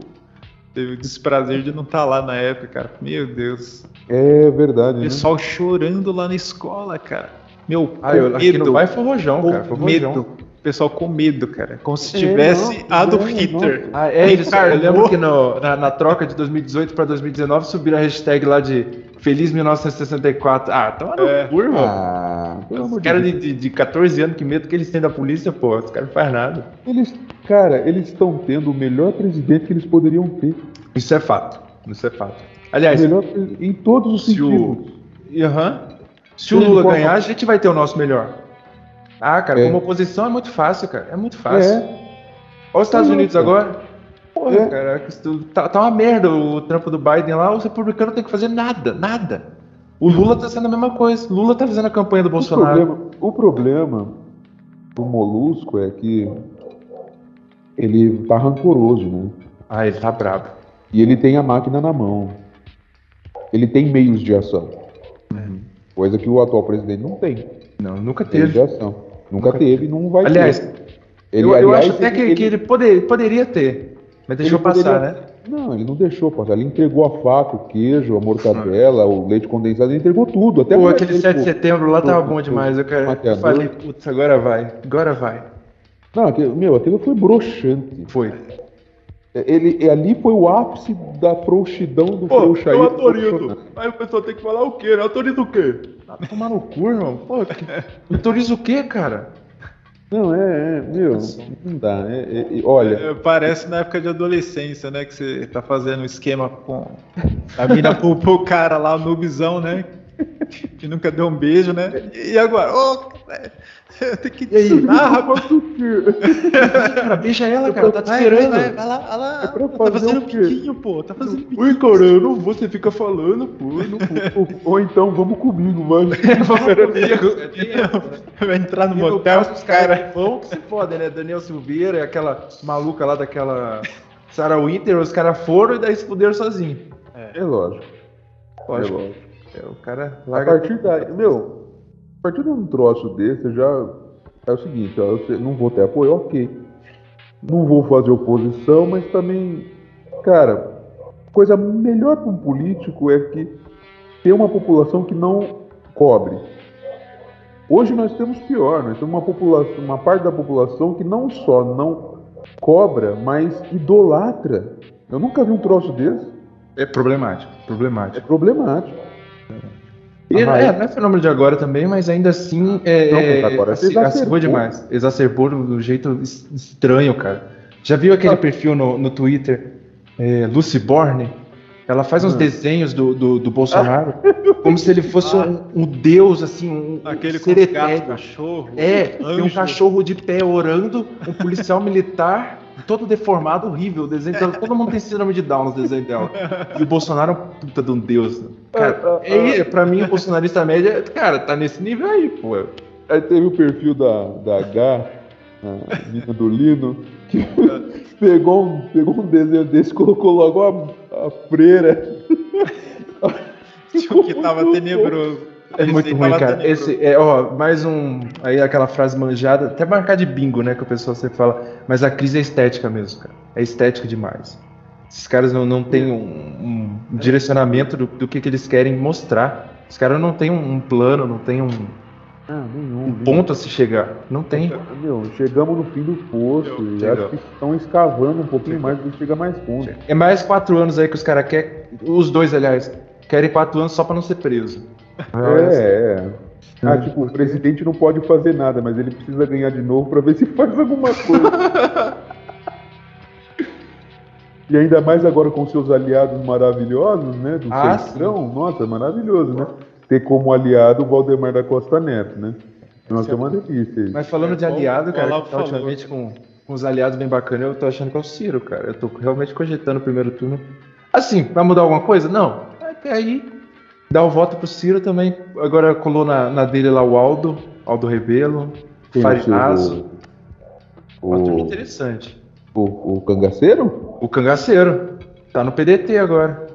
teve o desprazer de não estar tá lá na época, cara. Meu Deus. É verdade. O né? pessoal né? chorando lá na escola, cara. Meu, ah, eu, medo. Aqui no vai foi rojão, cara. Foi medo pessoal com medo, cara. Como se tivesse é, Adolf Hitler. Ah, é, eles, eu lembro que no, na, na, troca de 2018 para 2019 subiram a hashtag lá de Feliz 1964. Ah, toma no é. cu, irmão. Ah, os caras de, de, de 14 anos, que medo que eles têm da polícia, pô. Os caras não fazem nada. Eles, cara, eles estão tendo o melhor presidente que eles poderiam ter. Isso é fato. Isso é fato. Aliás, melhor, em todos os sentidos. O, uhum. Se o Lula ganhar, a gente vai ter o nosso melhor. Ah, cara, é. como oposição é muito fácil, cara. É muito fácil. É. Olha os Estados Unidos agora. Porra, é. cara, tá, tá uma merda o trampo do Biden lá, os republicanos não tem que fazer nada, nada. O Lula tá sendo a mesma coisa. Lula tá fazendo a campanha do Bolsonaro. O problema, o problema do Molusco é que ele tá rancoroso, né? Ah, ele tá brabo. E ele tem a máquina na mão. Ele tem meios de ação. Uhum. Coisa que o atual presidente não tem. Não, nunca teve. Nunca, nunca teve, não vai aliás, ter. Ele, eu, eu acho até que ele, que ele poder, poderia ter, mas deixou passar, poderia, né? Não, ele não deixou passar. Ele entregou a faca, o queijo, a mortadela, o leite condensado, ele entregou tudo. Até Pô, aquele 7 de setembro lá tava bom demais. Eu, quero, eu falei, putz, agora vai, agora vai. Não, aquilo, meu, aquilo foi broxante. Foi. Ele, ali foi o ápice da frouxidão do Pô, frouxa aí. Autorizo. Aí o pessoal tem que falar o quê? Autoriza o quê? Ah, tomar no cu, irmão. Pô, autoriza o quê, cara? Não, é, é meu, não dá. É, é, olha. É, parece na época de adolescência, né? Que você tá fazendo um esquema com a mina pro, pro cara lá, o noobzão, né? Que nunca deu um beijo, né? E agora? Oh, Tem que te ensinar, rapaz. cara, beija ela, cara. Tá te esperando. Vai, vai lá, vai lá. É tá fazendo piquinho, pô. Tá fazendo piquinho. Ui, cara, eu não vou. Você fica falando, pô. Não, ou então, vamos comigo, mano. vamos comigo. Vai entrar no motel, os caras vão que se fodem, né? Daniel Silveira, aquela maluca lá daquela Sarah Winter, os caras foram e daí se fuderam sozinho. É, é lógico. Lógico. É lógico. É, o cara larga. A partir daí, meu, partir de um troço desse, já é o seguinte, ó, eu não vou ter apoio, ok. Não vou fazer oposição, mas também, cara, coisa melhor para um político é que ter uma população que não cobre. Hoje nós temos pior, nós temos uma população, uma parte da população que não só não cobra, mas idolatra. Eu nunca vi um troço desse. É problemático, problemático. É problemático. E, é, não é fenômeno de agora também, mas ainda assim é, não, agora exacerbou demais. Exacerbou do jeito estranho, cara. Já viu aquele ah. perfil no, no Twitter, é, Lucy Borne? Ela faz uns ah. desenhos do, do, do Bolsonaro ah. como se ele fosse um, um, deus, assim, um, Aquele um ser com cachorro. É, tem um cachorro de pé orando, um policial militar todo deformado, horrível. O desenho dela, todo mundo tem síndrome de Down no desenho dela. E o Bolsonaro é um puta de um deus. Né? Cara, é, pra mim, o bolsonarista média, cara, tá nesse nível aí, pô. Aí teve o perfil da, da H, a menina do Lino, que pegou um, pegou um desenho desse e colocou logo a, a freira. que tava tenebroso. É muito ruim, cara. Esse é, ó, mais um. Aí aquela frase manjada, até marcar de bingo, né? Que o pessoal sempre fala. Mas a crise é estética mesmo, cara. É estética demais. Esses caras não, não têm um, um direcionamento do, do que, que eles querem mostrar. Os caras não têm um, um plano, não tem um, ah, nenhum, um ponto a se chegar. Não tem. Meu, chegamos no fim do poço e acho que estão escavando um pouquinho mais para chegar mais fundo. É mais quatro anos aí que os caras querem. Os dois, aliás, querem quatro anos só para não ser preso. É, é. Ah, tipo, o presidente não pode fazer nada, mas ele precisa ganhar de novo para ver se faz alguma coisa. e ainda mais agora com seus aliados maravilhosos, né? Do ah, Centrão. Sim. Nossa, maravilhoso, né? Ter como aliado o Valdemar da Costa Neto, né? Nossa, é uma delícia. Mas falando é, de aliado, cara, tá ultimamente com, com os aliados bem bacanas, eu tô achando que é o Ciro, cara. Eu tô realmente cogitando o primeiro turno. Assim, vai mudar alguma coisa? Não. Até aí, Dá o voto pro Ciro também. Agora colou na, na dele lá o Aldo, Aldo Rebelo, Farinazo. O, o, interessante. O, o Cangaceiro? O Cangaceiro. Tá no PDT agora.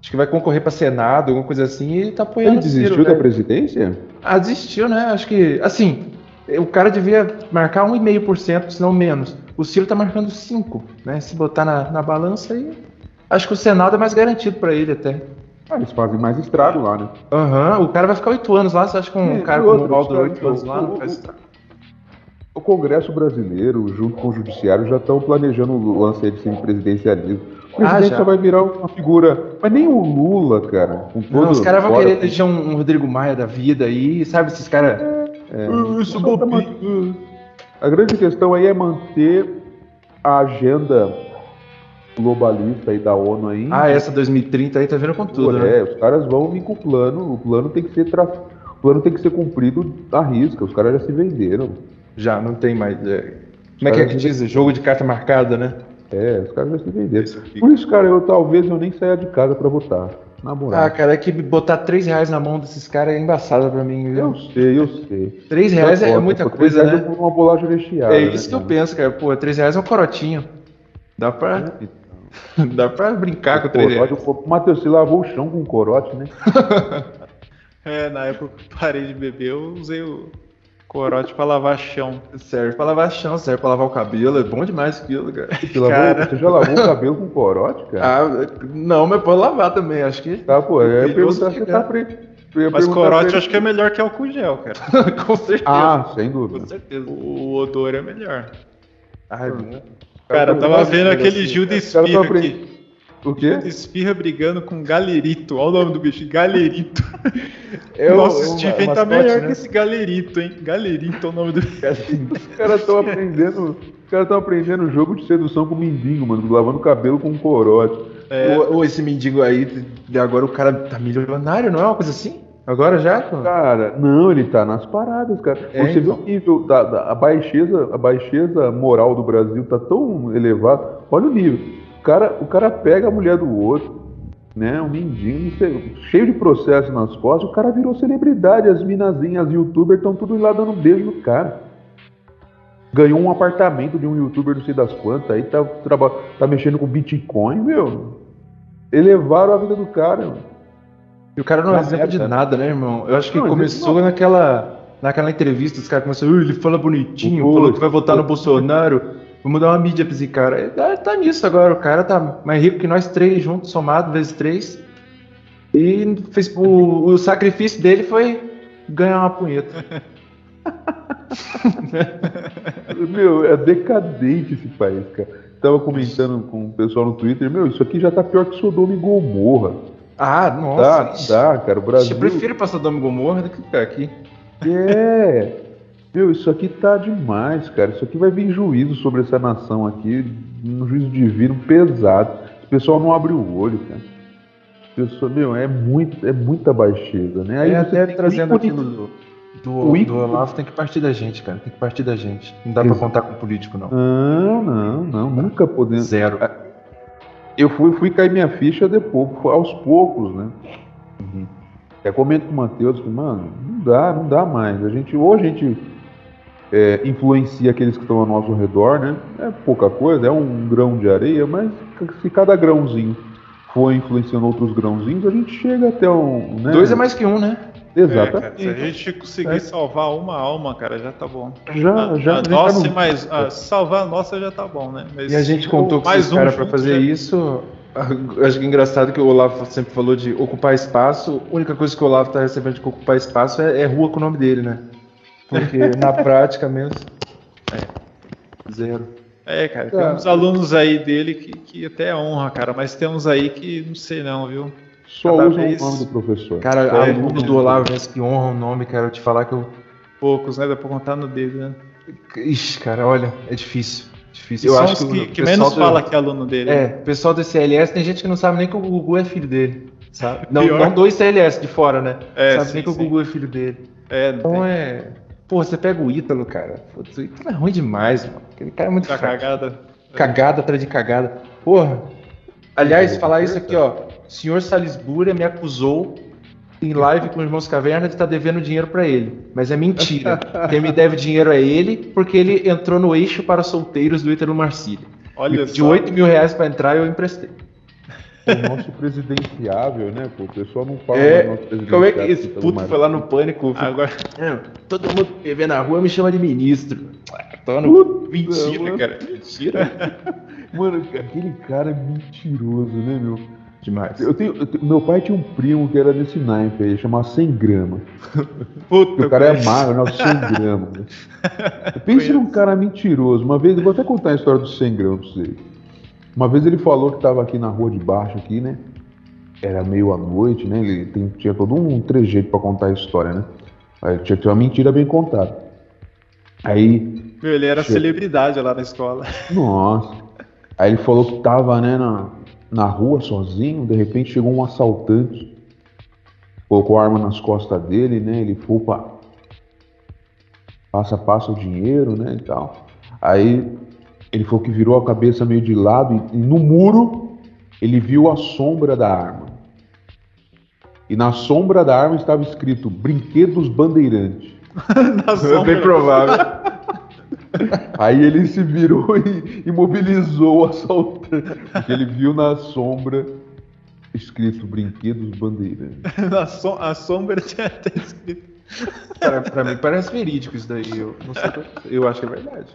Acho que vai concorrer para Senado, alguma coisa assim, e tá apoiando Ele desistiu Ciro, da né? presidência? Ah, desistiu, né? Acho que, assim, o cara devia marcar 1,5%, se não menos. O Ciro tá marcando 5%, né? Se botar na, na balança aí, acho que o Senado é mais garantido para ele até. Ah, eles fazem mais estrago lá, né? Aham, uhum, o cara vai ficar oito anos lá, você acha que um e, cara como o Valdo oito anos lá não faz estrago? O Congresso brasileiro, junto com o Judiciário, já estão planejando o lance de semipresidencialismo. O presidente ah, só vai virar uma figura. Mas nem o Lula, cara. não, os caras vão querer eleger um, um, Rodrigo Maia da vida aí, sabe? Esses caras. É, é, isso, tá A grande questão aí é manter a agenda globalista aí da ONU aí. Ah, essa 2030 aí tá vendo com tudo, né? É, os caras vão vir com o plano, o plano tem que ser tra... o plano tem que ser cumprido à risca, os caras já se venderam. Já, não tem mais. É... Como é que é que diz? Jogo de carta marcada, né? É, os caras já se venderam. Por isso, cara, eu talvez eu nem saia de casa para votar. Na moral. Ah, cara, é que botar 3 reais na mão desses caras é embaçado pra mim, viu? Eu sei, eu sei. 3 reais é, muita coisa, né? Uma bolacha recheada. É isso né, que eu penso, cara. Pô, 3 reais é um corotinho. Dá pra. É. Dá pra brincar com o 3 reais. O Matheus se lavou o chão com um corote, né? É, na época que eu parei de beber, eu usei o corote pra lavar chão. Serve pra lavar chão, serve pra lavar o cabelo, é bom demais aquilo, cara. Você, lavou, você já lavou o cabelo com corote, cara? Ah, não, mas pode lavar também, acho que. Tá, pô, eu ia perguntar se tá pre... Mas corote acho que é melhor que álcool gel, cara. com certeza. Ah, sem dúvida. Com certeza. O odor é melhor. Ah, é bom. Cara, eu tava vendo aquele Gil de Espirra aqui. O quê? Espirra brigando com Galerito. Olha o nome do bicho, Galerito. Eu, Nossa, Stephen uma tá mascote, melhor né? que esse Galerito, hein? Galerito é o nome do Os caras estão aprendendo. Os caras estão aprendendo jogo de sedução com mendigo, mano. Lavando cabelo com corote. É, Ou, ou esse mendigo aí, de agora o cara tá milionário, não é uma coisa assim? Agora já? Cara, não, ele tá nas paradas, cara. É, Você vê então. o nível da, da- a baixeza, a baixeza moral do Brasil tá tão elevado. Olha o nível. O cara, o cara pega a mulher do outro, né? Um mendigo, cheio de processo nas costas, o cara virou celebridade. As minazinhas, as youtubers estão tudo lá dando um beijo no cara. Ganhou um apartamento de um youtuber, não sei das quantas, aí tá, tá mexendo com Bitcoin, meu. Elevaram a vida do cara, mano. E o cara não é Tá exemplo de nada, né, irmão? Eu acho que Não, começou exemplo naquela, naquela entrevista, os caras começaram, "Ui, ele fala bonitinho, Pô, falou que vai votar no. Bolsonaro, vamos dar uma mídia pra esse cara. Tá, tá nisso agora, o cara tá mais rico que nós três juntos, somado, vezes três. E fez, o, o sacrifício dele foi ganhar uma punheta. Meu, é decadente esse país, cara. Tava comentando com o pessoal no Twitter, meu, isso aqui já tá pior que Sodoma e Gomorra. Ah, nossa. tá, cara, o Brasil... Eu prefiro passar Dom Gomorra do que ficar aqui. É. Meu, isso aqui tá demais, cara. Isso aqui vai vir juízo sobre essa nação aqui, um juízo divino pesado. O pessoal não abre o olho, cara. O Pessoal, meu, é, muito, é muita baixeza, né? Aí você até trazendo aquilo do, do, Olavo, tem que partir da gente, cara. Tem que partir da gente. Não dá pra Ex- contar com político, não. Não, não, não, nunca podemos. Zero. Eu fui, fui cair minha ficha depois, aos poucos, né? Uhum. Até comento com o Matheus que, mano, não dá, não dá mais. A gente, ou a gente é, influencia aqueles que estão ao nosso redor, né? É pouca coisa, é um grão de areia, mas se cada grãozinho for influenciando outros grãozinhos, a gente chega até um. Né? Dois é mais que um, né? É, cara, Exatamente. se a gente conseguir salvar uma alma, cara, já tá bom. já, a, já, a tá nossa, no- mas a, salvar a nossa já tá bom, né? Mas E a gente contou com mais esses um caras pra junto fazer já- isso. Acho que é engraçado que o Olavo sempre falou de ocupar espaço. A única coisa que o Olavo tá recebendo de ocupar espaço é, é rua com o nome dele, né? Porque na prática mesmo. É. Zero. É, cara, tem uns alunos aí dele que, que até é honra, cara, mas tem uns aí que não sei não, viu? Só cada usam vez- o nome do professor. Cara, Só alunos usam do Olavo que honram o nome, cara, eu te falar que eu. Poucos, né? Dá pra contar no dedo, né? Ixi, cara, olha, é difícil. Difícil. Eu São acho os que, que, que menos do- fala que é aluno dele. É, o pessoal do CLS tem gente que não sabe nem que o Gugu é filho dele. Sabe? Não, Pior. não dois CLS de fora, né? É, sabe sim, nem que o. Gugu é filho dele. É, não Então tem. é. Pô, você pega o Ítalo, cara. Putz, o Ítalo é ruim demais, mano. Aquele cara é muito Tá fraco. cagada. Cagada atrás de cagada. Porra. Aliás, falar isso aqui, ó. O senhor Salisbury me acusou em live com os irmãos Caverna de estar devendo dinheiro pra ele. Mas é mentira. Quem me deve dinheiro é ele, porque ele entrou no eixo para solteiros do Ítalo Marcílio. Olha De só. 8 mil reais pra entrar, eu emprestei. O nosso presidenciável, né? Pô, o pessoal não fala É, do nosso presidenciável. como é que esse Ítalo puto foi lá no pânico? Agora, É, todo mundo que vê na rua me chama de ministro. Ah, Tô no... Puta, Mentira, mano. cara. Mentira. Mano, aquele cara é mentiroso, né, meu? Demais. Eu tenho, eu tenho- meu pai tinha um primo que era desse naipe aí, chamava 100 gramas. puta, O cara é magro, não, 100 gramas. né? Pense num cara mentiroso. Uma vez, eu vou até contar a história dos 100 gramas pra vocês. Uma vez ele falou que tava aqui na rua de baixo, aqui, né? Era meio à noite, né? Ele tem- tinha todo um trejeito pra contar a história, né? Aí tinha que ter uma mentira bem contada. Aí Meu, ele era Chega. celebridade lá na escola. Nossa. Aí ele falou que tava, né, na, na rua sozinho, de repente chegou um assaltante, colocou a arma nas costas dele, né? Ele foi pra. Passa, passa o dinheiro, né? E tal. Aí ele falou que virou a cabeça meio de lado e, no muro ele viu a sombra da arma. E na sombra da arma estava escrito Brinquedos Bandeirantes. na É sombra. bem provável. Aí ele se virou e imobilizou o assaltante, porque ele viu na sombra escrito Brinquedos Bandeirantes. A sombra tinha até escrito. Cara, pra mim parece verídico isso daí. Eu, não sei, eu acho que é verdade.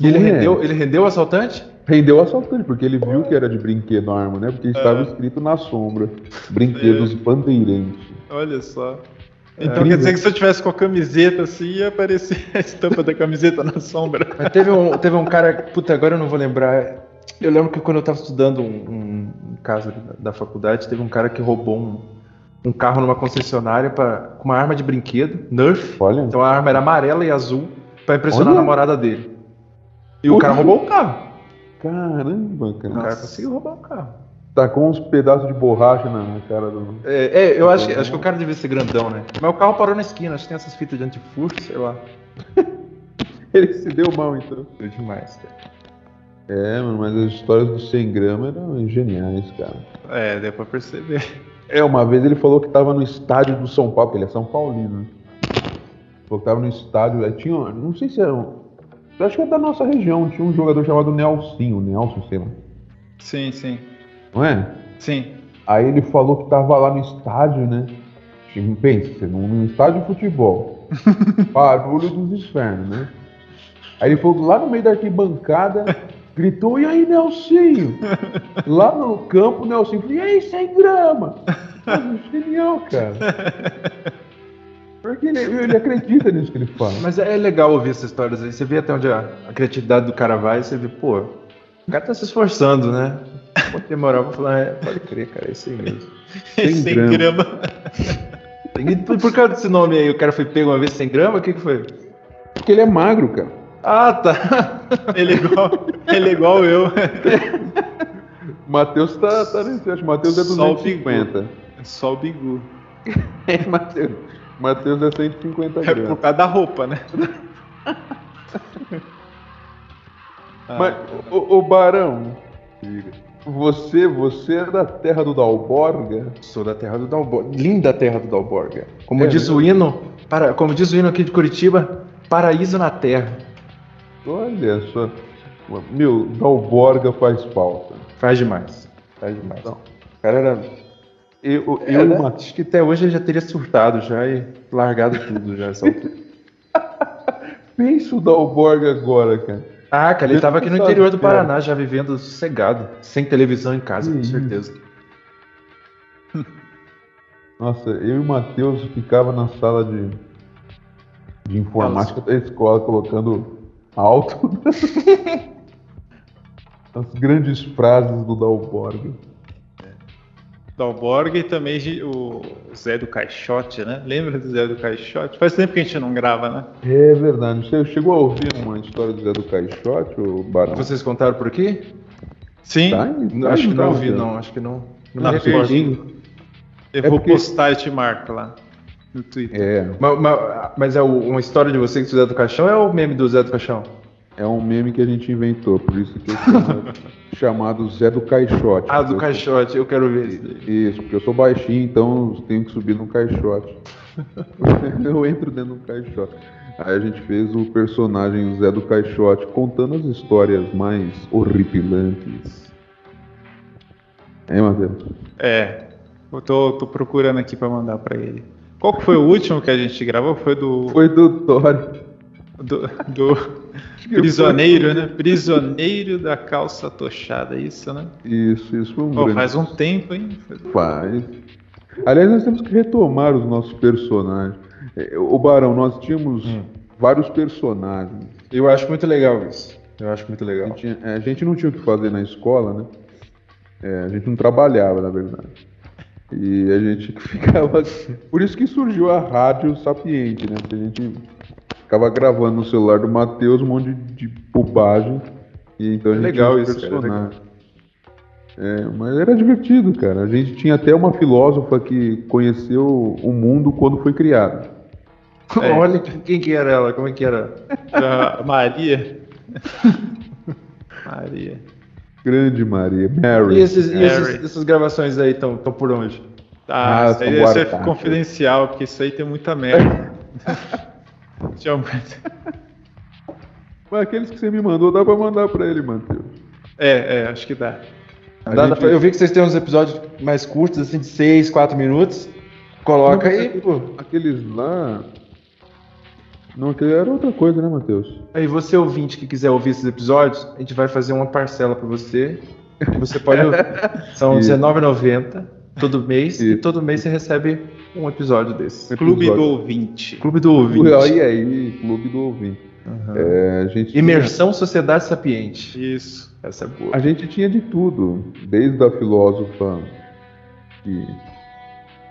E ele, é. rendeu, ele rendeu o assaltante? Rendeu o assaltante, porque ele viu que era de brinquedo a arma, né? Porque estava é. escrito na sombra. Brinquedos é. Bandeirantes. Olha só. Então é, quer dizer que se eu tivesse com a camiseta assim, ia aparecer a estampa da camiseta na sombra. Mas teve um, teve um cara, puta, agora eu não vou lembrar. Eu lembro que quando eu estava estudando um, um, um caso da, da, faculdade, teve um cara que roubou um, um carro numa concessionária pra, com uma arma de brinquedo, Nerf. Olha. Então a arma era amarela e azul para impressionar Olha. a namorada dele. E o cara roubou o carro. Caramba, cara. O cara conseguiu roubar o carro. Tá com uns pedaços de borracha na cara do. É, é eu acho, acho que o cara devia ser grandão, né? Mas o carro parou na esquina, acho que tem essas fitas de antifurto, sei lá. Ele se deu mal então. Deu demais, cara. É, mano, mas as histórias do 100 gramas eram geniais, cara. É, deu pra perceber. É, uma vez ele falou que tava no estádio do São Paulo, que ele é São Paulino. Né? Falou que tava no estádio, aí tinha, não sei se era, acho que é da nossa região, tinha um jogador chamado Nelsinho, Nelson, sei lá. Sim, sim. Não é? Sim. Aí ele falou que tava lá no estádio, né? Tipo, pensa, num, estádio de futebol. Barulho dos infernos, né? Aí ele falou lá no meio da arquibancada, gritou, e aí, Nelsinho? lá no campo, o Nelsinho falou, e aí, sem grama? Genial, cara. Porque ele, ele, acredita nisso que ele fala. Mas é legal ouvir essas histórias aí. Você vê até onde a, a criatividade do cara vai, você vê, pô, o cara tá se esforçando, né? Pode ter moral pra falar, é, pode crer, cara, é isso aí mesmo. Sem, sem grama. grama. E por causa desse nome aí, o cara foi pego uma vez sem grama? O que, que foi? Porque ele é magro, cara. Ah, tá. Ele é igual, ele é igual eu. Matheus tá, tá nesse, acho que Matheus é 250. É só o bigu. É, Matheus. Matheus é 150 gramas. É por causa da roupa, né? Mas, o, o Barão, você, você é da terra do Dalborga? Sou da terra do Dalborga. Linda terra do Dalborga. Como é diz mesmo? o hino, para, como diz o hino aqui de Curitiba, paraíso na terra. Olha só. Meu, Dalborga faz falta. Faz demais. Faz demais. Não. O cara era. Eu, eu, uma... acho que até hoje ele já teria surtado já e largado tudo já essa altura. Pensa o Dalborga agora, cara. Ah, cara, ele estava aqui no interior do Paraná, já vivendo sossegado, sem televisão em casa, com certeza. Nossa, eu e o Matheus ficava na sala de, de informática Nossa. da escola colocando alto as grandes frases do Dalborg. Dalborg e também o Zé do Caixote, né? Lembra do Zé do Caixote? Faz tempo que a gente não grava, né? É verdade. Você chegou a ouvir uma história do Zé do Caixote, o Barão? Vocês contaram por aqui? Sim. Tá, tá acho que não ouvi, não. Acho que não. Não, não me Eu é vou porque... postar e te marco lá no Twitter. É. Mas, mas, mas é uma história de você que o Zé do Caixão é o meme do Zé do Caixão? É um meme que a gente inventou, por isso que eu chamado Zé do Caixote. Ah, do Caixote, eu quero ver isso. Isso, porque eu sou baixinho, então tenho que subir no caixote. eu entro dentro do caixote. Aí a gente fez o personagem Zé do Caixote contando as histórias mais horripilantes. É, Matheus? É. Eu tô, tô procurando aqui para mandar para ele. Qual que foi o último que a gente gravou? Foi do. Foi do Thor. Do, do prisioneiro, né? Prisioneiro da calça tochada, isso, né? Isso, isso foi um oh, Faz um tempo, hein? Faz. Aliás, nós temos que retomar os nossos personagens. É, o Barão, nós tínhamos hum. vários personagens. Eu acho muito legal isso. Eu acho muito legal. A gente, é, a gente não tinha o que fazer na escola, né? É, a gente não trabalhava, na verdade. E a gente ficava. Por isso que surgiu a rádio sapiente, né? Porque a gente ficava gravando no celular do Matheus um monte de, bobagem. E então a gente legal isso, cara, é, mas era divertido, cara. A gente tinha até uma filósofa que conheceu o mundo quando foi criada. É. Olha quem que era ela, como é que era? era Maria. Maria. Grande Maria, Mary. E, esses, Mary. e esses, essas gravações aí estão por onde? Ah, ah isso aí ser confidencial, porque isso aí tem muita merda. Mas aqueles que você me mandou, dá pra mandar pra ele, Matheus. É, é, acho que dá. dá gente... Eu vi que vocês têm uns episódios mais curtos, assim, de 6, 4 minutos. Coloca Não, aí, pô. Aqueles lá. Não, aquele era outra coisa, né, Matheus? Aí você ouvinte que quiser ouvir esses episódios, a gente vai fazer uma parcela pra você. Você pode ouvir. São Isso. R$19,90 todo mês. E Isso. todo mês você recebe um episódio desse. Clube do Episódio. ouvinte. Clube do ouvinte. Aí, aí, Clube do Ouvinte. Aham. É, a gente tinha- Imersão Sociedade Sapiente. Isso. Essa é boa. A gente tinha de tudo, desde a filósofa que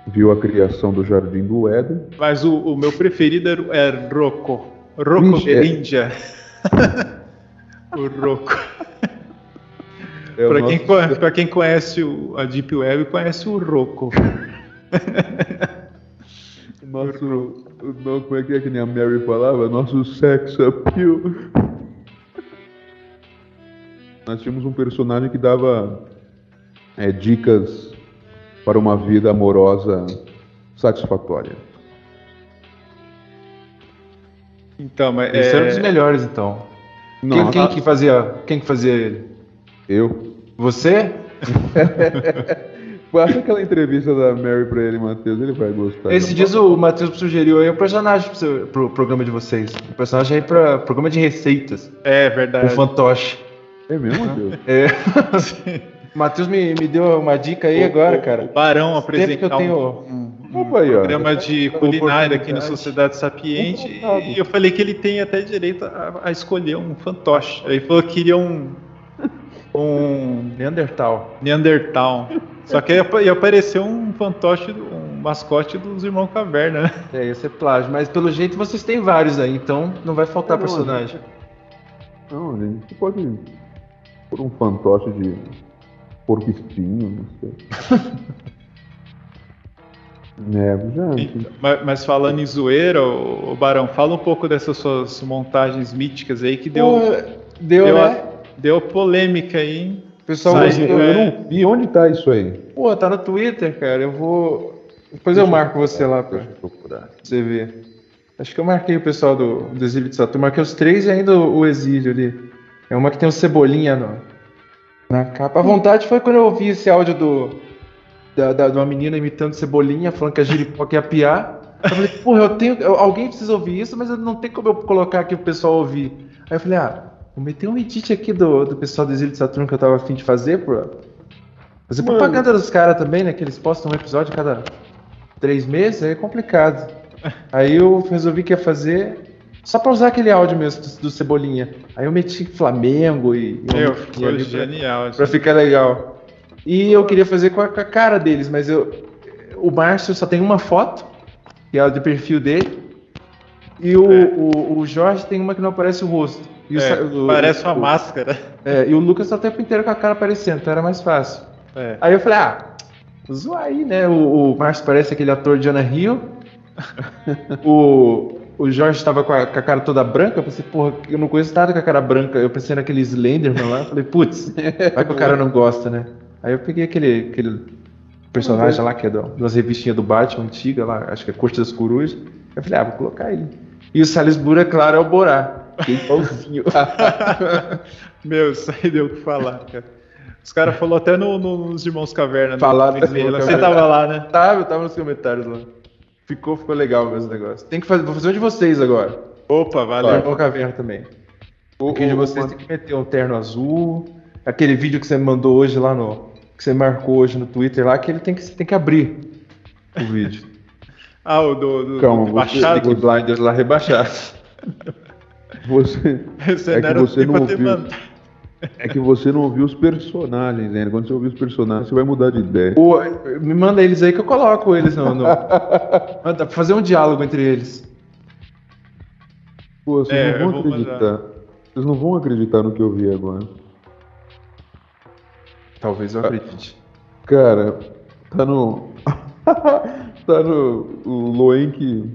viu a criação do Jardim do Éden. Mas o, o meu preferido era, era Rocco. Rocco Vixe, é- o Rocco. É o Pra nosso- quem, quem conhece o- a Deep Web, conhece o Rocco. nosso, o no- como é que é que nem a Mary falava? Nosso sex appeal. Nós tínhamos um personagem que dava é, dicas para uma vida amorosa satisfatória. Então, mas Esse era um é, dos melhores, então. Quem, Nossa, quem que fazia, quem que fazia ele? eu. Você? Passa aquela entrevista da Mary pra ele, Matheus, ele vai gostar. Esses dias o Matheus sugeriu aí um personagem pro, seu- pro programa de vocês. Um personagem aí pra programa de receitas. é O verdade. fantoche. É mesmo, Matheus? É. O Matheus me, me deu uma dica aí O- agora, o- cara. O Barão que eu apresentar tenho. um, um Opa aí, ó. programa de culinária aqui Oportunidade. Sociedade Sapiente e eu falei que ele tem até direito a, a escolher um fantoche. Aí ele falou que queria um, um Neandertal. Neandertal. Só que ia, apa- ia aparecer um fantoche, um mascote dos Irmãos Caverna, né? É, esse é plágio. Mas pelo jeito vocês têm vários aí, então não vai faltar Não, personagem. Não, gente, você pode pôr um fantoche de porco espinho, não sei. é, já. Então, mas, mas falando em zoeira, ô Barão, fala um pouco dessas suas montagens míticas aí que deu, Pô, deu, deu, né? a- deu polêmica aí. O pessoal Sai, eu, eu é. não vi onde tá isso aí. Pô, tá no Twitter, cara. Eu vou. Depois eu marco você lá pra Deixa eu procurar. você ver. Acho que eu marquei o pessoal do, do Exílio de Saturno. Marquei os três e ainda o, o Exílio ali. É uma que tem o Cebolinha no, na capa. A vontade foi quando eu ouvi esse áudio do, da, da- de uma menina imitando Cebolinha, falando que a giripoca ia piar. Eu falei, porra, eu tenho. eu- alguém precisa ouvir isso, mas eu não tem como eu colocar aqui pro pessoal ouvir. Aí eu falei, ah, vou meter um edit aqui do, do pessoal do Exílio de Saturno que eu tava afim de fazer, pra fazer Mano. propaganda dos caras também, né? Que eles postam um episódio a cada três meses, aí é complicado. Aí eu resolvi que ia fazer só pra usar aquele áudio mesmo do, do Cebolinha. Aí eu meti Flamengo e. Meu, ficou ali pra- genial. Pra ficar legal. E eu queria fazer com a, com a cara deles, mas eu, o Márcio só tem uma foto, que é a de perfil dele. E o, É. o, o Jorge tem uma que não aparece o rosto. É, o- parece uma máscara. é, e o Lucas tá o tempo inteiro com a cara aparecendo, então era mais fácil. É. Aí eu falei, ah, zoar aí, né? O, o Márcio parece aquele ator de Ana Rio. o, o Jorge tava com a, com a cara toda branca. Eu pensei, porra, eu não conheço nada com a cara branca. Eu pensei naquele Slenderman lá. Falei, putz, vai que o cara não gosta, né? Aí eu peguei aquele, aquele personagem lá que é das revistinhas do Batman antiga lá, acho que é Corte das Corujas. Eu falei, ah, vou colocar ele. E o Salisbury, é claro, é o Borá. Que é igualzinho. Meu, isso aí deu o que falar, cara. Os caras falaram até no- no- nos Irmãos Caverna. no Falaram Irmãos Você tava lá, né? Tava, eu tava nos comentários lá. Ficou, ficou legal mesmo o negócio. Tem que fazer, vou fazer um de vocês agora. Opa, Claro. valeu. Irmão Caverna também. O que de vocês o- tem que meter um terno azul. Aquele vídeo que você mandou hoje lá no. Que você marcou hoje no Twitter lá, que ele tem que, tem que abrir o vídeo. Ah, o do, do, Calma, do você- Baixado. Peaky Blinders lá rebaixado. Você, Você é não que você não ouviu. É que você não ouviu os personagens ainda. Quando você ouvir os personagens, você vai mudar de ideia. Me manda eles aí que eu coloco eles no. no... Manda fazer um diálogo entre eles. Pô, vocês É, não vão acreditar. Vocês não vão acreditar no que eu vi agora. Talvez eu acredite. Cara, tá no. tá no. O Loenk.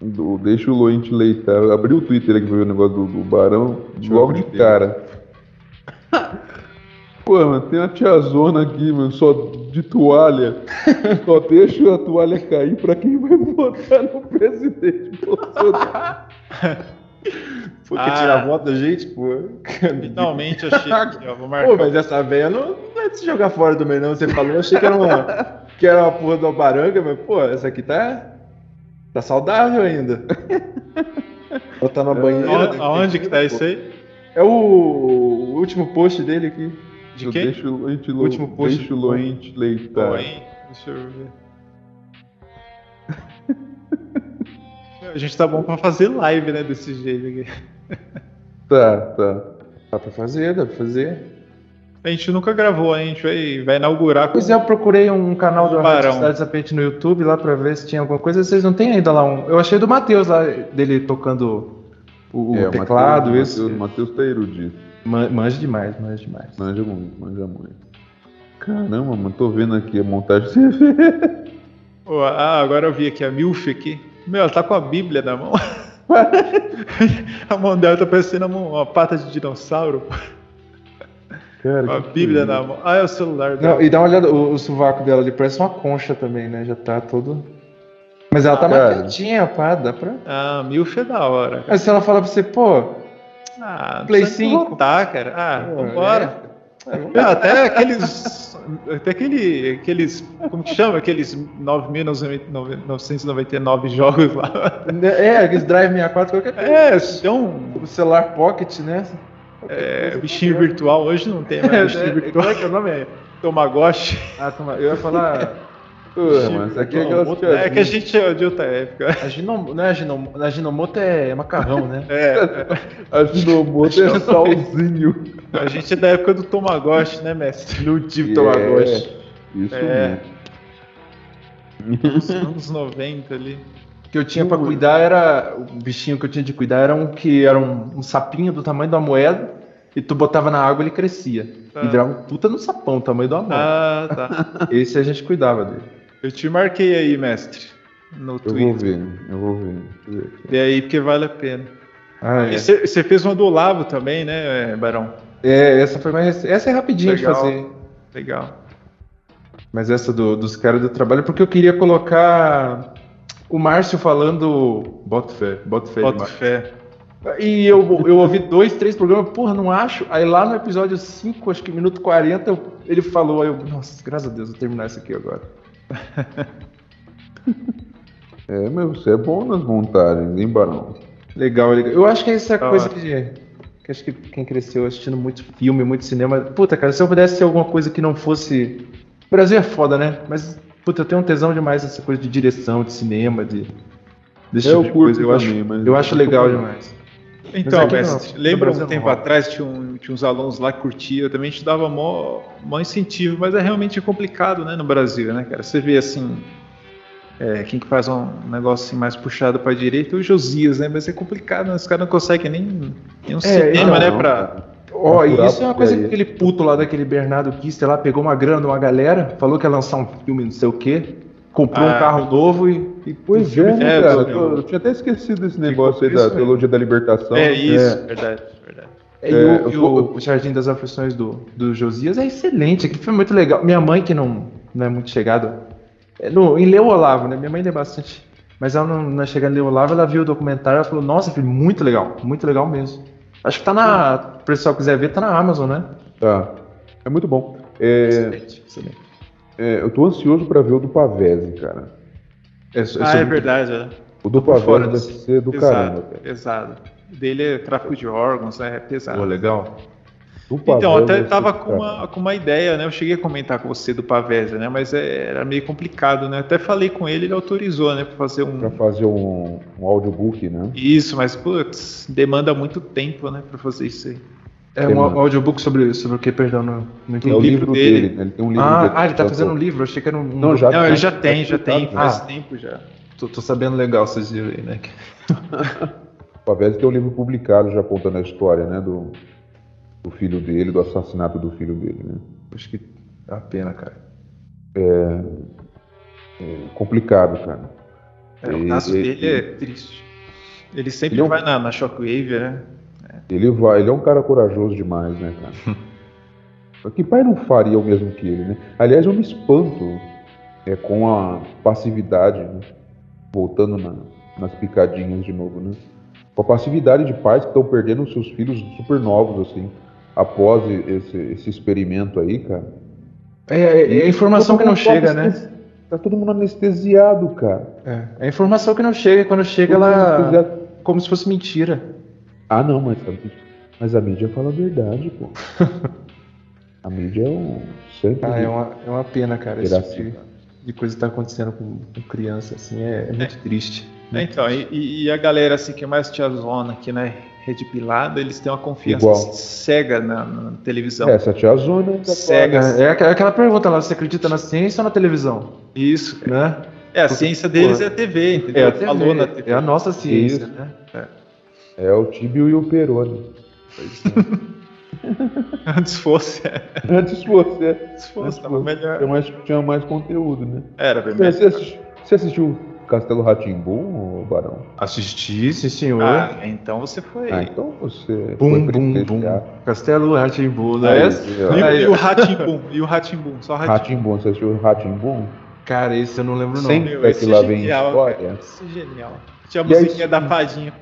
Do, deixa o Loen te leitar. Eu abri o Twitter aqui pra ver o negócio do, do Barão. Deixa logo de cara. Pô, mano, tem uma tiazona aqui, mano, só de toalha. só deixa a toalha cair pra quem vai votar no presidente Bolsonaro. Pô, Ah. que tirar voto da gente, pô. Finalmente achei ó. Vou Pô, marcar. mas essa véia não, não é de se jogar fora também, não. Você falou, eu achei que era uma, que era uma porra uma baranga, mas, pô, essa aqui tá. Tá saudável ainda. Botar na banheira. Aonde que tá isso aí? É o, o último post dele aqui. De quem? Deixa o último post. Deixa o Loente leitar. Deixa eu ver. A gente tá bom pra fazer live, né? Desse jeito aqui. Tá, tá. Dá pra fazer, dá pra fazer. A gente nunca gravou, a gente vai, vai inaugurar. Com... Pois é, eu procurei um canal do Cidade Sapente no YouTube lá pra ver se tinha alguma coisa. Vocês não tem ainda lá um. Eu achei do Matheus lá, dele tocando o, é, teclado. O esse. O Matheus tá erudito. Manja demais, manja demais. Manja muito, manja muito. Caramba, mano, tô vendo aqui a montagem. ah, agora eu vi aqui a Milf aqui. Meu, ela tá com a Bíblia na mão. a mão dela tá parecendo uma, uma pata de dinossauro. Cara, a Bíblia na mão. Ah, é o celular dela. Não, e dá uma olhada, o, o sovaco dela ali parece uma concha também, né? Já tá todo. Mas ela tá ah, maquiadinha, pá, dá pra. Ah, Milf é da hora. Cara. Mas se ela falar pra você, pô. Ah, Play 5. Tá, cara. Ah, pô, vambora. É. É, até aqueles até aquele, aqueles, como que chama? Aqueles 9.999 jogos lá. É, aqueles Drive 64, qualquer coisa. É, então... O celular Pocket, né? É, bichinho virtual, hoje não tem mais é, bichinho é, virtual. Como é que é o nome? É Tomagotchi. Ah, toma, eu ia falar... Pô, aqui é, é que a gente é de outra época. A, ginom, não é a, ginom, a ginomoto é macarrão, né? É. A ginomoto é salzinho. A gente é da época do Tomagotchi, né, mestre? No tipo yeah, Tomagotchi. Isso é. mesmo. anos 90 ali. O que eu tinha para cuidar era. O bichinho que eu tinha de cuidar era um que era um, um sapinho do tamanho da moeda. E tu botava na água ele crescia. Ah. E virava um puta no sapão, o tamanho da moeda. Ah, tá. Esse a gente cuidava dele. Eu te marquei aí, mestre. No eu Twitter. vou ver, eu vou ver. E aí, porque vale a pena. Ah, é. Você fez uma do Olavo também, né, Barão? É, essa foi mais Essa é rapidinho Legal. de fazer. Legal. Mas essa do, dos caras do trabalho, porque eu queria colocar o Márcio falando. Bota fé, bota fé. Bota fé. E eu, eu ouvi dois, três programas, porra, não acho. Aí lá no episódio 5, acho que minuto 40, ele falou, aí eu, nossa, graças a Deus, vou terminar isso aqui agora. é, meu, você é bom nas montagens, hein, Barão? Legal, legal. Eu acho que essa ah. coisa de que acho que quem cresceu assistindo muito filme, muito cinema. Puta, cara, se eu pudesse ser alguma coisa que não fosse. O Brasil é foda, né? Mas, puta, eu tenho um tesão demais essa coisa de direção, de cinema, de. Desse eu tipo de coisa. Eu também, acho, eu acho legal demais. Então, mestre, lembra um tempo atrás tinha, um, tinha, uns alunos lá que curtiam, eu também te dava mó, mó incentivo, mas é realmente complicado, né, no Brasil, né, cara? Você vê assim, é, quem que faz um negócio assim mais puxado para a direita? O Josias, né? Mas é complicado, né? Os caras não conseguem nem, nem um é, cinema, não, né? Pra... Ó, oh, isso é uma coisa que aquele puto lá daquele Bernardo Kister lá pegou uma grana de uma galera, falou que ia lançar um filme, não sei o quê, comprou ah, um carro novo e. e pois é, né, é, cara? Eu, eu, tinha até esquecido desse negócio aí da mesmo. teologia da libertação. É isso, é. verdade, verdade. É, e, o, e o, o, Jardim das Aflições do, do Josias é excelente, aqui foi muito legal. Minha mãe, que não, não é muito chegada é, no, em Leo Olavo, né? Minha mãe lê bastante. Mas ela não, não é chegando em Leo Olavo, ela viu o documentário ela falou, nossa, filho, muito legal, muito legal mesmo. Acho que tá na. O pessoal quiser ver, tá na Amazon, né? Tá. É muito bom. É, excelente, excelente. É, eu tô ansioso para ver o do Pavese, cara. É, é ah, é verdade, é. O do Pavese vai ser do pesado, caramba, cara. Pesado. Dele é tráfico de órgãos, né? É pesado. Pô, legal. Então, até estava com uma, com uma ideia, né? Eu cheguei a comentar com você do Pavese, né? Mas é, era meio complicado, né? Até falei com ele, ele autorizou, né? Para fazer um. Para fazer um, um audiobook, né? Isso, mas, putz, demanda muito tempo, né? Para fazer isso aí. É um audiobook sobre, sobre o que, perdão, não, não entendi. É o livro dele, dele né? Ele tem um livro ah, ah, ele tá fazendo um livro, achei que era um. Não, já não, ele já tem, já tem, faz ah, tempo já. Tô, tô, sabendo legal vocês viram aí, né? o Pavese tem um livro publicado já contando a história, né? Do, do filho dele, do assassinato do filho dele, né? Acho que é uma pena, cara. É, é complicado, cara. É, o caso e, dele e, é triste. Ele sempre ele vai é um, na, na Shockwave, né? Ele vai, ele é um cara corajoso demais, né, cara? que pai não faria o mesmo que ele, né? Aliás, eu me espanto é, com a passividade, né? voltando na, nas picadinhas de novo, né? Com a passividade de pais que estão perdendo seus filhos super novos, assim após esse, esse experimento aí, cara, É, é, é a informação que não chega, né? Tá todo mundo anestesiado, cara. É, é a informação que não chega. Quando chega, ela. Como se fosse mentira. Ah, não, mas, mas a mídia fala a verdade, pô. a mídia é um. Sempre ah, é uma, é uma pena, cara. Esse tipo de, de coisa que tá acontecendo com, com criança, assim, é, é muito é. triste. É, então, e, e, a galera assim que é mais tiazona aqui, né? Rede pilada, eles têm uma confiança Igual. cega na, na, televisão. É, essa tiazona cega. É, é aquela pergunta lá, você acredita na ciência ou na televisão? Isso, né? É, a Porque, ciência deles pô, é a TV, entendeu? É a, TV, Falou na TV. é a nossa ciência, Isso. né? É. é. o Tibio e o Peroni. Antes fosse. Antes fosse, é. Antes fosse, tava melhor. Tinha mais, tinha mais conteúdo, né? Era bem melhor. Você assistiu, você assistiu Castelo Ratimbum, Barão? Assisti, sim, senhor. Ah, então você foi. Ah, então você. Bum, foi bum, bum. Castelo Ratimbum, né? E, e o Ratimbum, e o Ratimbum, só Ratimbum. você assistiu o Ratimbum? Cara, esse eu não lembro não. Sempre Meu, que lá vem história. Esse é genial. Tinha a musiquinha da fadinha.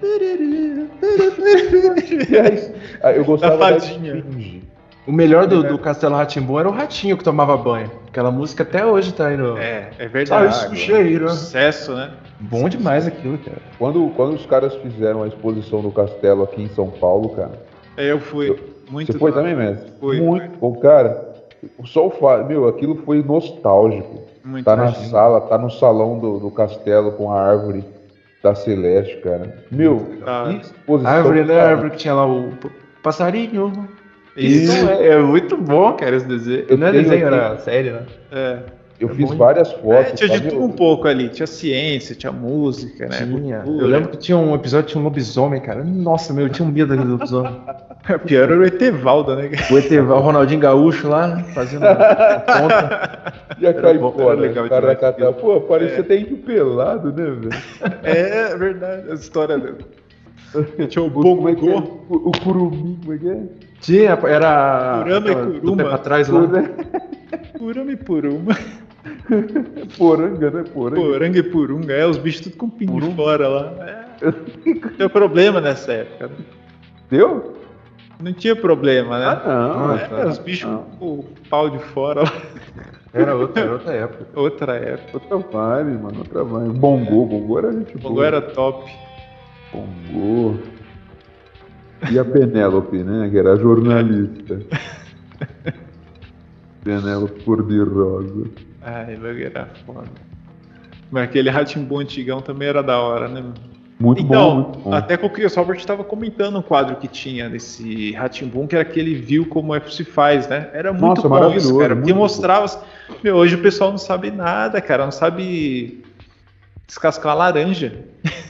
eu gostava da fadinha. Da o melhor do, do Castelo Ratimbu era o ratinho que tomava banho. Aquela música até hoje tá aí no. É, é verdade. Ah, sujeira. Sucesso, né? Bom demais aquilo, cara. Quando, quando os caras fizeram a exposição do castelo aqui em São Paulo, cara. É, eu fui. Eu, muito Você foi também, mestre? Fui. Muito bom, cara. Só o fato, meu, aquilo foi nostálgico. Muito tá na sala, tá no salão do, do castelo com a árvore da Celeste, cara. Meu, ah, que exposição. A árvore, né? A árvore que tinha lá o passarinho isso é, é, muito bom, cara, esse desenho. Eu não é desenho, era série, né? É. Eu é fiz várias fotos. É, tinha de tudo um pouco ali. Tinha ciência, tinha música, né? Tinha. Cultura. Eu lembro que tinha um episódio, tinha um lobisomem, cara. Nossa, meu, eu tinha um medo daquele lobisomem. Pior era o Etevaldo, né? O Etevaldo, o Ronaldinho Gaúcho lá, fazendo a conta. Ia cair fora. Legal cara catar. Pô, parecia é. até pelado, né, velho? É, verdade. A história dele. Tinha o Bongo. É o, o Curumim, como é que é? Tinha, era. Kurama e Kuruma. Pra trás lá. Kurama e Puruma. Poranga, né? Poranga. Poranga e Purunga. É, os bichos tudo com pingo Purunga. fora lá. É. Deu problema nessa época. Né? Deu? Não tinha problema, né? Ah, não. É, tá. os bichos não. com o pau de fora lá. Era outra, era outra época. Outra época. Outra vibe, mano. Outra vibe. Bongo, Bongo era gente Bongo boa. era top. Bongo. E a Penélope, né? Que era jornalista. Penélope cor-de-rosa. Ai, ele era foda. Mas aquele Ratimbu antigão também era da hora, né? Muito então, bom, muito bom. Até que o Chris Robert estava comentando um quadro que tinha desse Ratimbun, que era que ele viu como é que se faz, né? Era muito Nossa, bom isso, cara. Porque mostrava. Meu, hoje o pessoal não sabe nada, cara. Não sabe descascar uma laranja.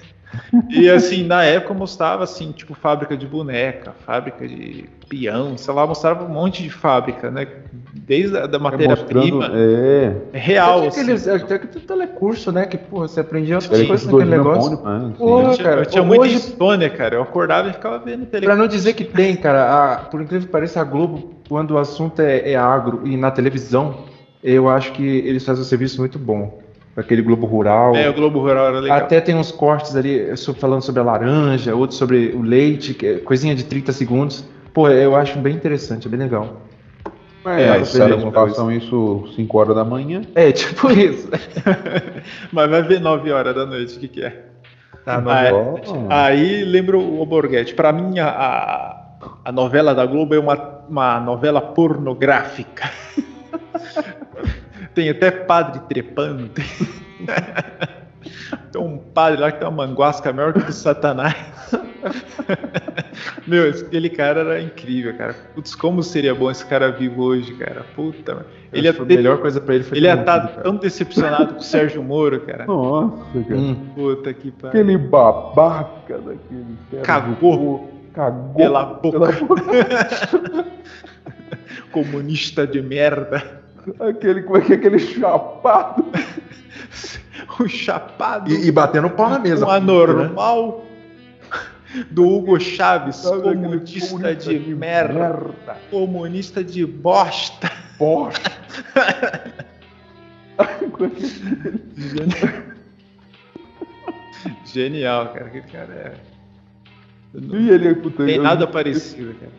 E assim, na época mostrava assim, tipo, fábrica de boneca, fábrica de peão, sei lá, mostrava um monte de fábrica, né? Desde a da matéria-prima. É, é. Real. Até aqueles, assim. até que telecurso, né? Que, porra, você aprendia outras coisas naquele negócio. Pone, porra, cara, eu tinha muita hoje... insônia, cara. Eu acordava e ficava vendo telecurso. Pra não dizer que tem, cara, a, por incrível que pareça, a Globo, quando o assunto é, é agro e na televisão, eu acho que eles fazem um serviço muito bom aquele Globo Rural. É, o Globo Rural era legal. Até tem uns cortes ali falando sobre a laranja, outros sobre o leite, é coisinha de 30 segundos. Pô, eu acho bem interessante, é bem legal. É, é os caras passam isso 5 horas da manhã. É, tipo isso. Mas vai ver 9 horas da noite, o que, que é? Tá, aí, aí lembro o Borghetti. Para mim, a, a novela da Globo é uma, uma novela pornográfica. Tem até padre trepando. Tem... tem um padre lá que tem uma manguasca maior que o Satanás. Meu, aquele cara era incrível, cara. Putz, como seria bom esse cara vivo hoje, cara. Puta, ele ia ter... A melhor coisa pra ele foi Ele ia estar tá tão decepcionado com o Sérgio Moro, cara. Nossa, cara. Hum. Puta que pariu. Aquele babaca daquele. Cagou. Cagou. Pela boca. Pela boca. Comunista de merda. Aquele, como é que é aquele chapado? o chapado. E, e batendo pau na mesa. Um anormal né? do Hugo Chaves, Sabe comunista, comunista de, de merda, merda, comunista de bosta. Bosta. Genial, cara. Aquele cara é. E ele, puta, tem nada eu, parecido, cara.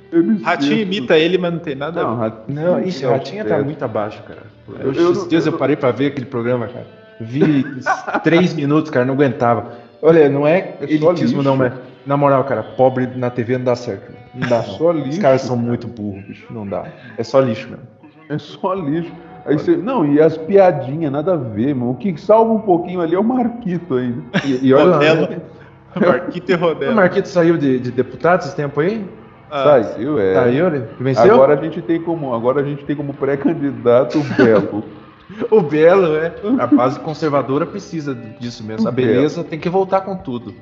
Ratinho imita ele, mas não tem nada. Não, Ratinho, não, ixi, Ratinho tá muito abaixo, cara. Eu, eu, esses dias eu, parei pra ver aquele programa, cara. Vi três minutos, cara, não aguentava. Olha, não é, é elitismo, não, mas na moral, cara, pobre na TV não dá certo. Não dá. É só lixo. Os caras são muito burros, bicho. Não dá. É só lixo mesmo. É só lixo. Aí você, não, e as piadinhas, nada a ver, mano. O que salva um pouquinho ali é o Marquito ainda. E, e olha lá, né? Marquito e Rodela. O Marquito saiu de, de deputado esse tempo aí? Ah, saiu, é. Saiu, né? Venceu? Agora a gente tem como, agora a gente tem como pré-candidato o Belo. o Belo, é. A base conservadora precisa disso mesmo. O a beleza Belo. tem que voltar com tudo.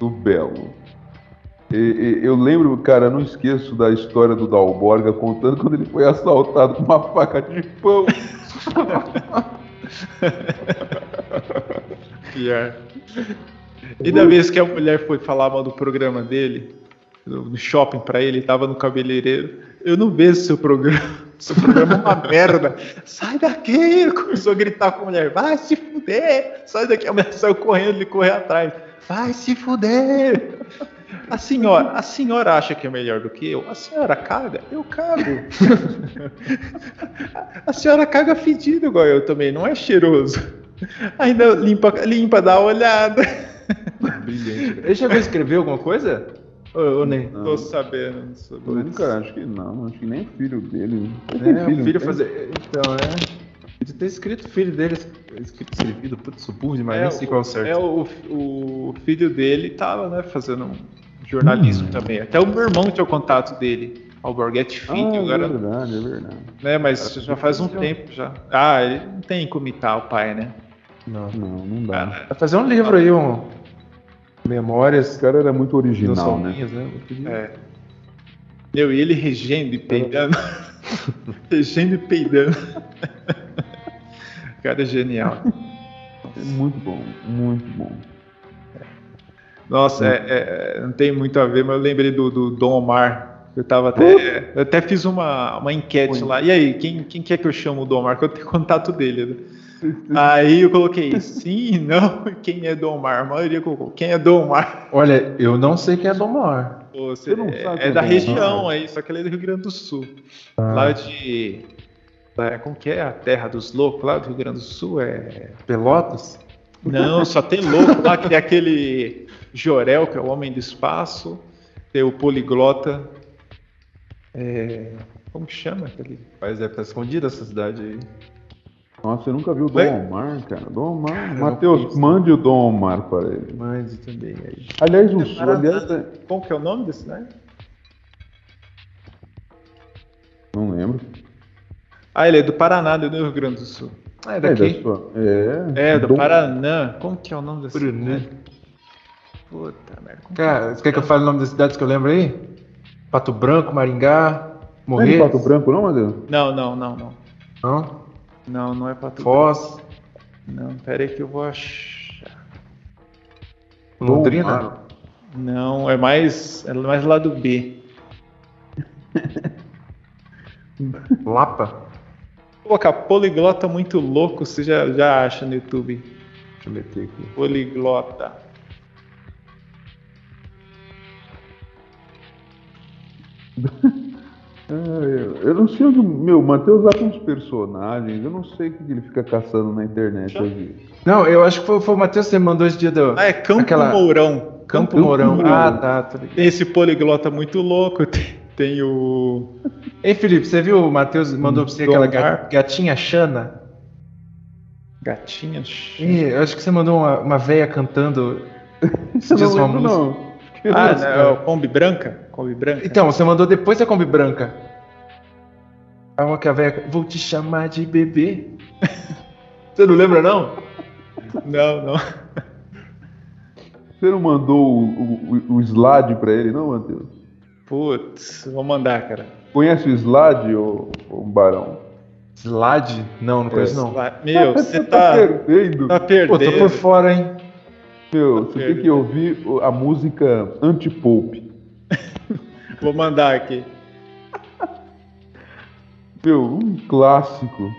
O Belo. E, e, eu lembro, cara, não esqueço da história do Dalborga contando quando ele foi assaltado com uma faca de pão. Pior. E da vez que a mulher foi falar mal do programa dele, no shopping pra ele, tava no cabeleireiro. Eu não vejo seu programa. Seu programa é uma merda. Sai daqui! Começou a gritar com a mulher. Vai se fuder! Sai daqui. A mulher saiu correndo, ele correu atrás. Vai se fuder! A senhora, a senhora acha que é melhor do que eu? A senhora caga? Eu cago. a senhora caga fedido igual eu também, não é cheiroso. Ainda limpa, limpa, dá uma olhada. Brilhante. Ele chegou a escrever alguma coisa? Ou, nem? Não. Tô sabendo sobre isso. Nunca, acho que não. Acho que nem filho dele. É, filho, filho fazer. Então, é. De ter escrito filho dele, escrito escrevido, putz, burro demais, é, nem sei qual é o certo. É, o, o filho dele tava, né, fazendo um jornalismo hum. também. Até o meu irmão tinha o contato dele. Alborguete Filho, ah, agora. É verdade, é verdade. Né, mas já faz um tempo já. Ah, ele não tem como imitar o pai, né? Não, não, não dá. Vai fazer um livro aí, um. Memórias. O cara era muito original, né? né? É. Eu e ele regendo e peidando. regendo e peidando. o cara é genial. É muito bom, muito bom. Nossa, é, é, não tem muito a ver, mas eu lembrei do, do Dom Omar. Eu tava até. Eu até fiz uma, uma enquete Oi. lá. E aí, quem, quem quer que eu chamo o Dom Omar? Que eu tenho contato dele. Né? Aí eu coloquei sim, não, quem é Dom Omar? A maioria colocou, quem é Dom Omar? Olha, eu não sei quem é Dom Omar. Você não é, sabe é da região aí, só que ele é do Rio Grande do Sul. Ah. Lá de. É, como que é a terra dos loucos lá do Rio Grande do Sul? É. Pelotas? Não, só tem louco lá, que tem aquele Jorel, que é o homem do espaço, tem o poliglota. É, como que chama aquele? Mas estar escondida essa cidade aí. Nossa, você nunca viu o Dom Omar, cara? Dom Omar. Matheus, mande o Dom Omar para ele. Mande também aí. Aliás, o Sul, aliás. É... Qual que é o nome desse né? Não lembro. Ah, ele é do Paraná, do Rio Grande do Sul. Ah, é daqui? É, sua... é, é do Dom... Paraná. Como que é o nome desse cidade? Puta merda. Cara, você quer que eu fale o nome das cidades que eu lembro aí? Pato Branco, Maringá, Morrer. Não é Pato Branco, não, Matheus? Não, não, não, não. Não? Não, não é Pato Foz. Não, pera aí que eu vou achar. Londrina? Não, é mais, é mais lado B. Lapa? Colocar poliglota muito louco, você já, já acha no YouTube. Deixa eu meter aqui. Poliglota. É, eu não sei onde. Meu, Matheus lá com os personagens, eu não sei o que ele fica caçando na internet hoje. Não, eu acho que foi, foi o Matheus que você mandou esse dia do. Ah, é Campo aquela... Mourão. Campo, Campo Mourão. Mourão. Ah, tá. Tem esse poliglota muito louco, tem, tem o. Ei, Felipe, você viu o Matheus mandou pra você aquela gatinha Xana? Gatinha Xana? eu acho que você mandou uma, uma véia cantando. Isso não lembro, não. Ah, não, é o Kombi Branca? Kombi Branca? Então, você mandou depois da Kombi Branca. É uma que a véia... Vou te chamar de bebê. você não lembra, não? Não, não. Você não mandou o, o, o slide pra ele, não, Matheus? Putz, vou mandar, cara. Conhece o slide, ô, ô Barão? Slide? Não, não conheço, é, não. Meu, você tá, tá perdendo. Tá perdendo. Pô, tô por fora, hein? Meu, você tem que ouvir a música Anti-Pope. Vou mandar aqui. Meu, um clássico.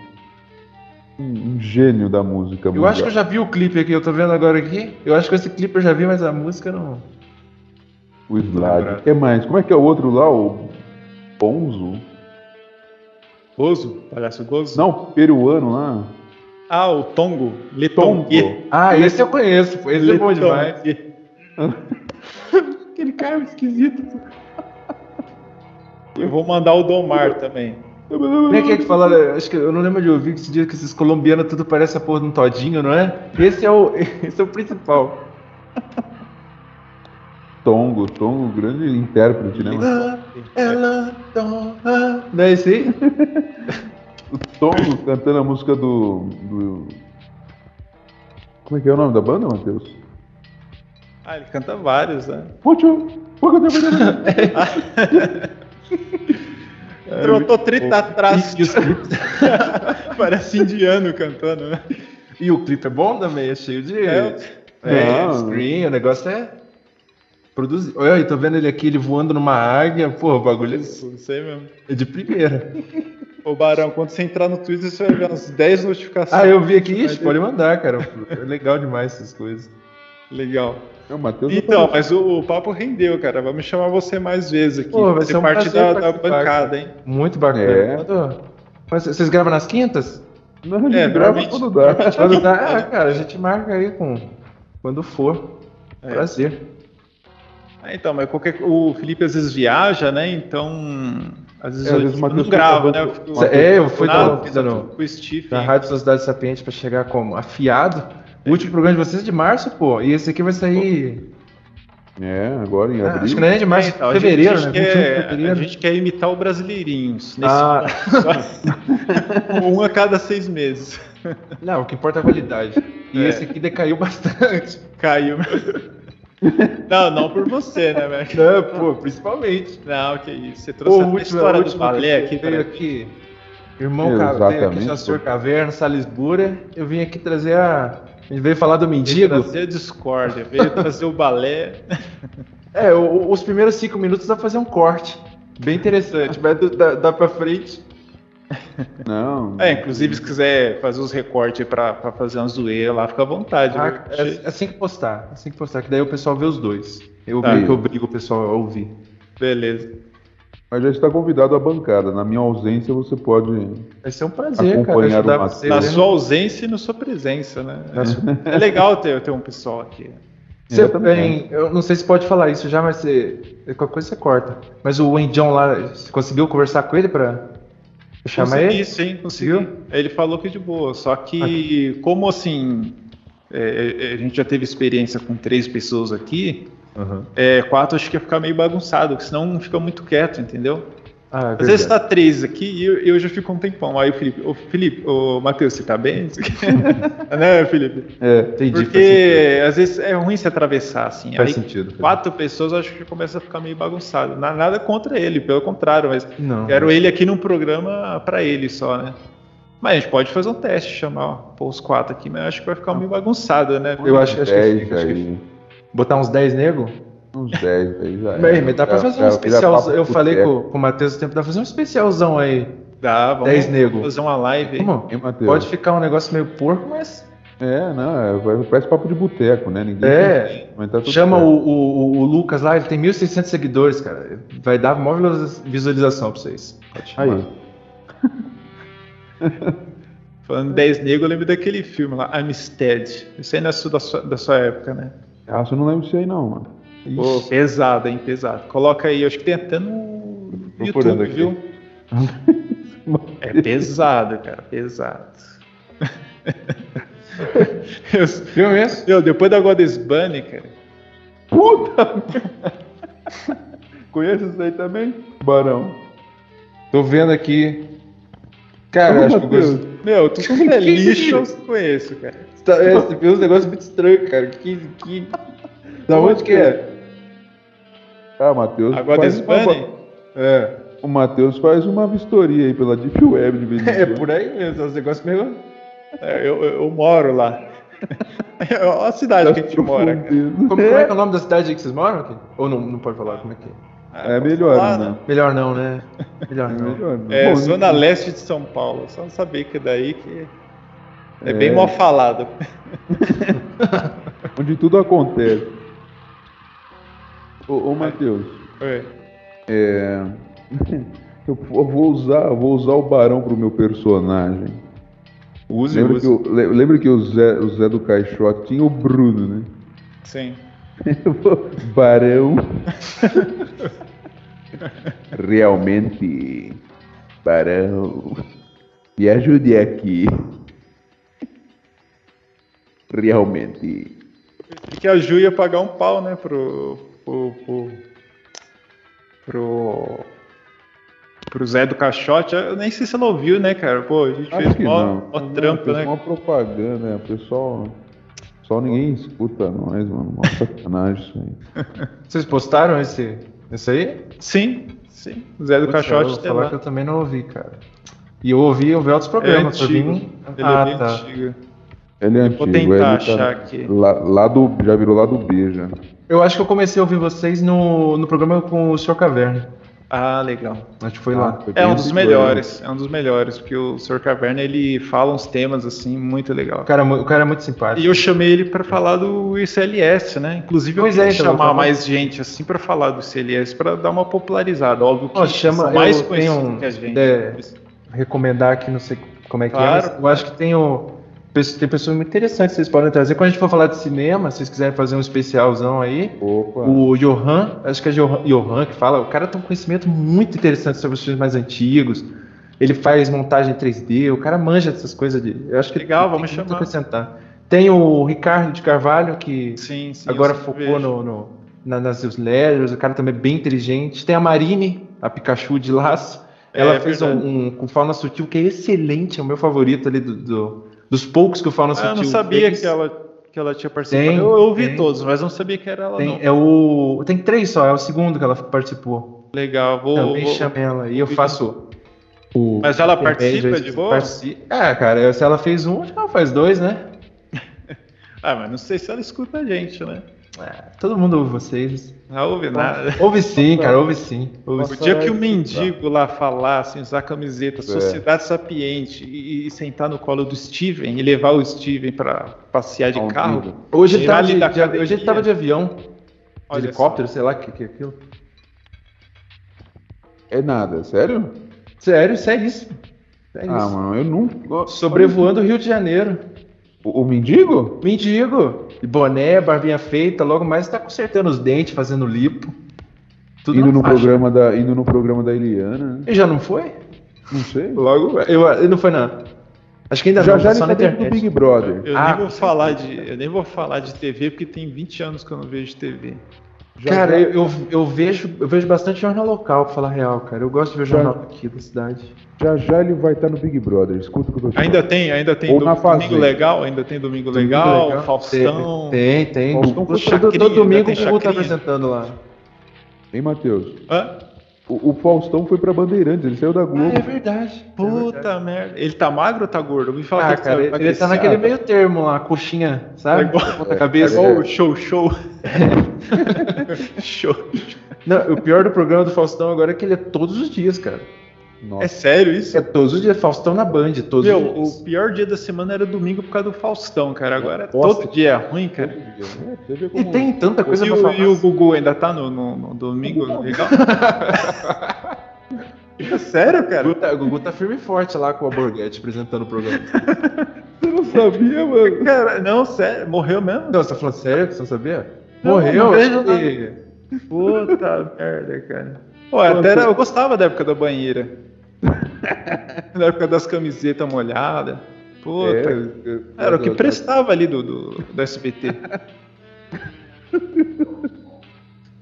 Um, um gênio da música Eu acho que eu já vi o clipe aqui, eu tô vendo agora aqui. Eu acho que esse clipe eu já vi, mas a música não. O Slade. O que mais? Como é que é o outro lá? O Bonzo? Gozo? Palhaço Gozo? Não, peruano lá. Ah, o Tongo. Letongo. Ah, esse eu conheço. Esse é bom demais. Aquele cara é esquisito. Eu vou mandar o Domar também. Nem é que falaram, acho que eu não lembro de ouvir que esse dia que esses colombianos tudo parece a porra de um todinho, não é? Esse é o, esse é o principal. Tongo, Tongo, grande intérprete, né? Mano? Ela, não é esse aí? o Tongo cantando a música do, do. Como é que é o nome da banda, Matheus? Ah, ele canta vários, né? Puxa, Trotou 30 atrás. Parece indiano cantando, né? E o clipe é bom também, é cheio de. É, é screen, o negócio é. Produzir. Olha, eu tô vendo ele aqui, ele voando numa águia. Pô, o bagulho é. Não sei mesmo. É de primeira. Ô Barão, quando você entrar no Twitter, você vai ver umas 10 notificações. Ah, eu vi aqui, Ixi, pode mandar, cara. É legal demais essas coisas. Legal. É, então, mas o, o, papo rendeu, cara. Vamos chamar você mais vezes aqui. Pô, vai ser um parte da, da bancada, hein? Muito bacana. É. Mas vocês gravam nas quintas? Não, a gente é, grava quando dá. Quando dá, ah, cara, a gente marca aí com quando for. É. Prazer. Ah, então, mas qualquer, o Felipe às vezes viaja, né? Então, às vezes, é, às vezes não grava, né? Eu fico, é, eu fui dar no, com o Steve, na Rádio Sociedade Sapiente para chegar como afiado. O último programa de vocês é de março, pô. E esse aqui vai sair. É, agora em ah, abril. acho que não é de março, é, então, fevereiro, a gente, né? Quer, fevereiro. A gente quer imitar o Brasileirinhos. Nesse ah. um a cada seis meses. Não, o que importa é a qualidade. E é. esse aqui decaiu bastante. Caiu. Não, não por você, né, Mac? Não, pô, principalmente. Não, que isso. Você trouxe Pô, a história do balé aqui. Veio aqui. Irmão Caverna, Senhor Caverna, Salisbury. Eu vim aqui trazer a a gente veio falar do mendigo. Veio trazer a discórdia, veio trazer o balé. É, o, os primeiros cinco minutos dá pra fazer um corte. Bem interessante, mas dá, dá pra frente. Não. É, inclusive se quiser fazer os recortes pra, pra fazer uma zoeira lá, fica à vontade. Ah, é, assim que postar, assim que postar, que daí o pessoal vê os dois. Eu, tá. eu obrigo o pessoal a ouvir. Beleza. Mas já está convidado à bancada. Na minha ausência, você pode. Vai ser um prazer, acompanhar cara. Você, na sua ausência e na sua presença, né? É, é legal ter, ter um pessoal aqui. Você tem, eu não sei se pode falar isso já, mas você, qualquer coisa você corta. Mas o Wendion lá, você conseguiu conversar com ele para chamar consegui, ele? Sim, conseguiu. Ele falou que de boa. Só que, como assim, é, é, a gente já teve experiência com três pessoas aqui, Uhum. É, quatro acho que ia ficar meio bagunçado, porque senão fica muito quieto, entendeu? Ah, é Às vezes tá três aqui e eu, eu, já fico um tempão. Aí o Felipe, o Felipe, o Matheus, você tá bem? né, Felipe? É, entendi. Porque às vezes é ruim se atravessar, assim. Faz Aí, sentido. Quatro pessoas acho que começa a ficar meio bagunçado. Nada contra ele, pelo contrário, mas Não. quero ele aqui num programa para ele só, né? Mas a gente pode fazer um teste, chamar pô, os quatro aqui, mas acho que vai ficar meio bagunçado, né? Eu acho, acho que fica, acho que fica. Botar uns 10 nego? Uns 10 aí já. Bem, mas dá pra fazer um especial. Eu falei com, com o Matheus o tempo, dá pra fazer um especialzão aí. Dá, vamos 10 nego. fazer uma live aí. Como? Pode ficar um negócio meio porco, mas. É, não, é, parece papo de boteco, né? Ninguém é, tá chama o, o, o, Lucas lá, ele tem 1.600 seguidores, cara. Vai dar maior visualização pra vocês. Pode chamar. Aí. Falando 10 negros, eu lembro daquele filme lá, Amistad. Isso aí não é da sua, da sua época, né? Ah, eu não lembro disso aí não, mano. Pô, pesado, hein? Pesado. Coloca aí, acho que tem até no YouTube, aqui. viu? é pesado, cara, pesado. eu, Viu mesmo? Eu, depois da Goddess Bunny, cara. Puta Conhece isso aí também? Barão. Tô vendo aqui. Cara, oh, acho que eu gosto. Meu, tu é lixo, eu conheço, cara. Tá, é, você viu uns negócios muito estranhos, cara. Que, que... Da onde que é? Ah, Matheus. Agora faz uma... É. O Matheus faz uma vistoria aí pela Deep Web de vez em É por aí mesmo, os negócios meio. É, eu, eu, eu, moro lá. É a cidade que a gente mora. Como, como, é que é o nome da cidade que vocês moram aqui? Ou não, não pode falar? Como é que é? É melhor, falar, né? Melhor não, né? Melhor não. É, melhor não. é Bom, Zona Leste de São Paulo. Só saber que é daí que é, é bem mal falado. Onde tudo acontece. Ô, ô Matheus. Oi. É. Eu vou usar, vou usar o Barão pro meu personagem. Use, lembra use. Que eu, lembra que o Zé, o Zé do Caixote tinha o Bruno, né? Sim. Barão. Realmente, Barão, me ajude aqui. Realmente. Que a Ju ia pagar um pau, né, pro. pro. pro. pro, pro Zé do Caixote. Eu nem sei se ela ouviu, né, cara? Pô, a gente Acho fez mó, mó trampo, fez né? uma propaganda, né? O pessoal. Só ninguém escuta nós, mano. Mó sacanagem isso aí. Vocês postaram esse, esse aí? Sim, sim. O Zé do Puxa, Caixote eu falar lá. que eu também não ouvi, cara. E eu ouvi, eu vi outros É programas. eu antigo. vim- Ele ah, é bem tá. antigo. Ele é Vou antigo, tentar ele achar tá aqui. Lá, lá do, já virou lá do B já. Eu acho que eu comecei a ouvir vocês no, no programa com o Sr. Caverna. Ah, legal. Acho que foi Ah, lá. foi É um dos melhores, é um dos melhores, porque o Sr. Caverna ele fala uns temas assim muito legal. O cara, é o cara é muito simpático. E eu chamei ele pra falar do ICLS, né? Inclusive eu Pois queria é, chamar eu- mais gente assim pra falar do ICLS pra dar uma popularizada, óbvio que Ó, chama, mais eu conhecidos tenho, que a gente. é, recomendar aqui, não sei como é que Claro. é, mas eu acho que tem, o, tem pessoas muito interessantes que vocês podem trazer. Quando a gente for falar de cinema, se vocês quiserem fazer um especialzão aí, Opa. o Johan, acho que é Johan, Johan que fala, o cara tem um conhecimento muito interessante sobre os filmes mais antigos. Ele faz montagem 3D, o cara manja dessas coisas de. Eu acho que Legal, tem vamos chamar. acrescentar. Tem o Ricardo de Carvalho, que Sim, sim. agora focou no, no- na- nas newsletters, o cara também é bem inteligente. Tem a Marine, a Pikachu de laço. Ela É, fez um, um com fauna sutil que é excelente, é o meu favorito ali do, do- dos poucos que o fauna Ah, sutil eu não sabia que ela, que ela tinha participado. Tem, eu, eu ouvi tem. todos, mas não sabia que era ela Tem, não. é o, tem três só, é o segundo que ela participou. Legal, vou. também vou- chama ela. E eu faço. o Mas ela participa de boa? partici- É, cara, se ela fez um, acho que ela faz dois, né? Ah, mas não sei se ela escuta a gente, né? É, todo mundo ouve vocês. Não ouve nada. Ouve sim, cara, ouve sim. Ouve O sim. dia que o mendigo lá falasse, usar a camiseta É. Sociedade Sapiente e, e sentar no colo do Steven e levar o Steven pra passear de Ao carro. Hoje ele tava de, da de- hoje ele academia. tava de avião, de helicóptero, sei lá o que, que é aquilo. É nada, sério? Sério, seríssimo. É Ah, isso. mano, eu nunca. Sobrevoando o Rio de Janeiro. O, o mendigo? Mendigo. De boné, barbinha feita, logo mais tá consertando os dentes, fazendo lipo. Tudo Indo no, faixa. programa da, indo no programa da Eliana, né? Ele já não foi? Não sei. Logo, eu, ele não foi não. Acho que ainda Já não, já tá só tá na dentro do internet. Big Brother. Eu, Ah, nem vou falar de, eu nem vou falar de TV porque tem 20 anos que eu não vejo TV. Já Cara, já- eu, eu, eu vejo, eu vejo bastante jornal local, pra falar real, cara. Eu gosto de ver Já- jornal aqui da cidade. Já já ele vai estar no Big Brother. Escuta o que eu tô te Ainda tem, ainda tem Ou do- na Domingo. Legal, ainda tem Domingo Legal, Faustão. Tem, tem. Faustão Todo- todo, todo domingo tem o Gugu tá apresentando lá. Hein, Matheus? Hã? O, o Faustão foi pra Bandeirantes, ele saiu da Globo. Ah, é verdade. Puta merda. Ele tá magro ou tá gordo? Me fala Ah, que cara, ele ele, tá ele tá naquele meio termo lá, coxinha, sabe? É igual- é cabeça. igual o show, show. show. Não, o pior do programa do Faustão agora é que ele é todos os dias, cara. É Nossa. sério isso? É todos os dias, Faustão na Band, todos Meu, os dias. o pior dia da semana era domingo por causa do Faustão, cara. Agora Nossa. todo dia é ruim, cara. É, você vê E tem tanta coisa E pra o, falar. e o Gugu ainda tá no, no- no domingo legal? É sério, O cara? Gugu tá, o Gugu tá firme e forte lá com o Borghetti apresentando o programa. Você não sabia, mano? Cara, não, sério, morreu mesmo? Não, você tá falando sério que você não sabia? Não, Morreu, não vejo. Puta merda, cara. Pô, até era- eu gostava da época da banheira. da época das camisetas molhadas. Puta. É, Era o que prestava ali do, do, do SBT.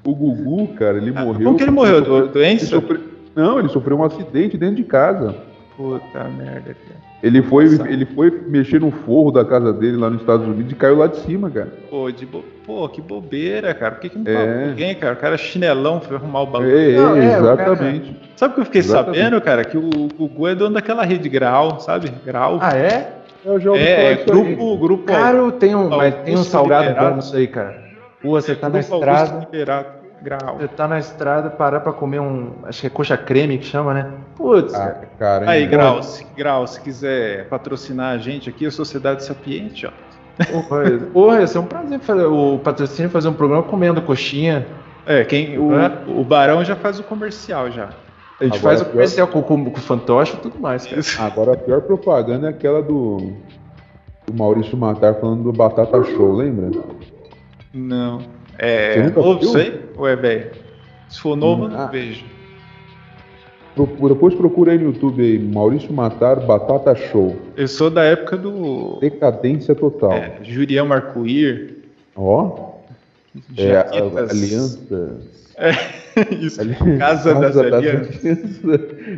O Gugu, cara, ele morreu. Como que ele morreu? Do, Ele doença? sofreu- Não, ele sofreu um acidente dentro de casa. Puta merda, cara. Ele foi, Nossa. ele foi mexer no forro da casa dele lá nos Estados Unidos e caiu lá de cima, cara. Pô, de bo... Pô, que bobeira, cara. Por que, que não É. alguém, cara? O cara chinelão foi arrumar o bagulho. É, Não, é, o exatamente. Sabe o que eu fiquei Exatamente. sabendo, cara? Que o Gugu é dono daquela rede Grau, sabe? Grau. Ah, é? Eu já ouvi é, é isso aí. grupo, grupo. Cara, tem um, mas tem um salgado Liberado. bom nisso aí, cara. Pô, você tá na estrada, Liberato, Grau. você tá na estrada, parar pra comer um, acho que é coxa creme que chama, né? Putz, Ah, cara. cara, Aí? Grau, se, Grau, se quiser patrocinar a gente aqui, a Sociedade Sapiente, ó. Porra, porra, ia ser um prazer fazer o patrocínio fazer um programa comendo coxinha. É, quem, o, o Barão já faz o comercial já. A gente Agora, faz o comercial pior... com, com, com fantoche e tudo mais, cara. Agora a pior propaganda é aquela do, do Maurício Matar falando do Batata Show, lembra? Não. É novo isso aí? Ou é velho? Se for novo, hum, não ah. vejo. Procura, depois procura aí no YouTube aí, Maurício Matar, Batata Show. Eu sou da época do. Decadência total. É, Jurião Marcoir. Ó. É, aliança. É, isso. Ali... Casa, Casa das, das Alianças.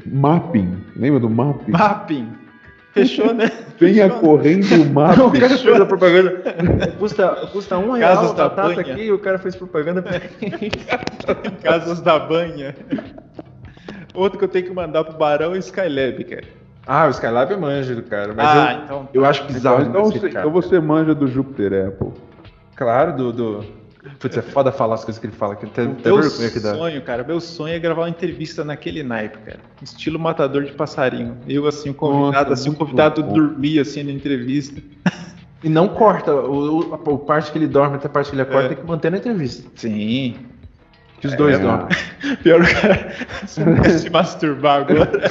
Mapping. Lembra do Mapping? Mapping. Fechou, né? Venha Fechou. correndo o Mapping. o cara fez a propaganda. Custa, custa um real Casas da batata banha. aqui e o cara fez propaganda pra Casas da Banha. Outro que eu tenho que mandar pro Barão é o Skylab, cara. Ah, o Skylab é manja do cara. Mas ah, eu, então. Eu acho bizarro. Então, você, então você manja do Júpiter Apple. Claro, do. do... Putz, é foda falar as coisas que ele fala. Que até, até meu sonho, cara, meu sonho é gravar uma entrevista naquele naipe, cara. Estilo matador de passarinho. Eu, assim, o convidado, Nossa, assim, o convidado bom. dormir, assim, na entrevista. E não corta. O, o, a parte que ele dorme até a parte que ele acorda é. tem que manter na entrevista. Sim. Que os é, dois dormem. Pior o cara se masturbar agora.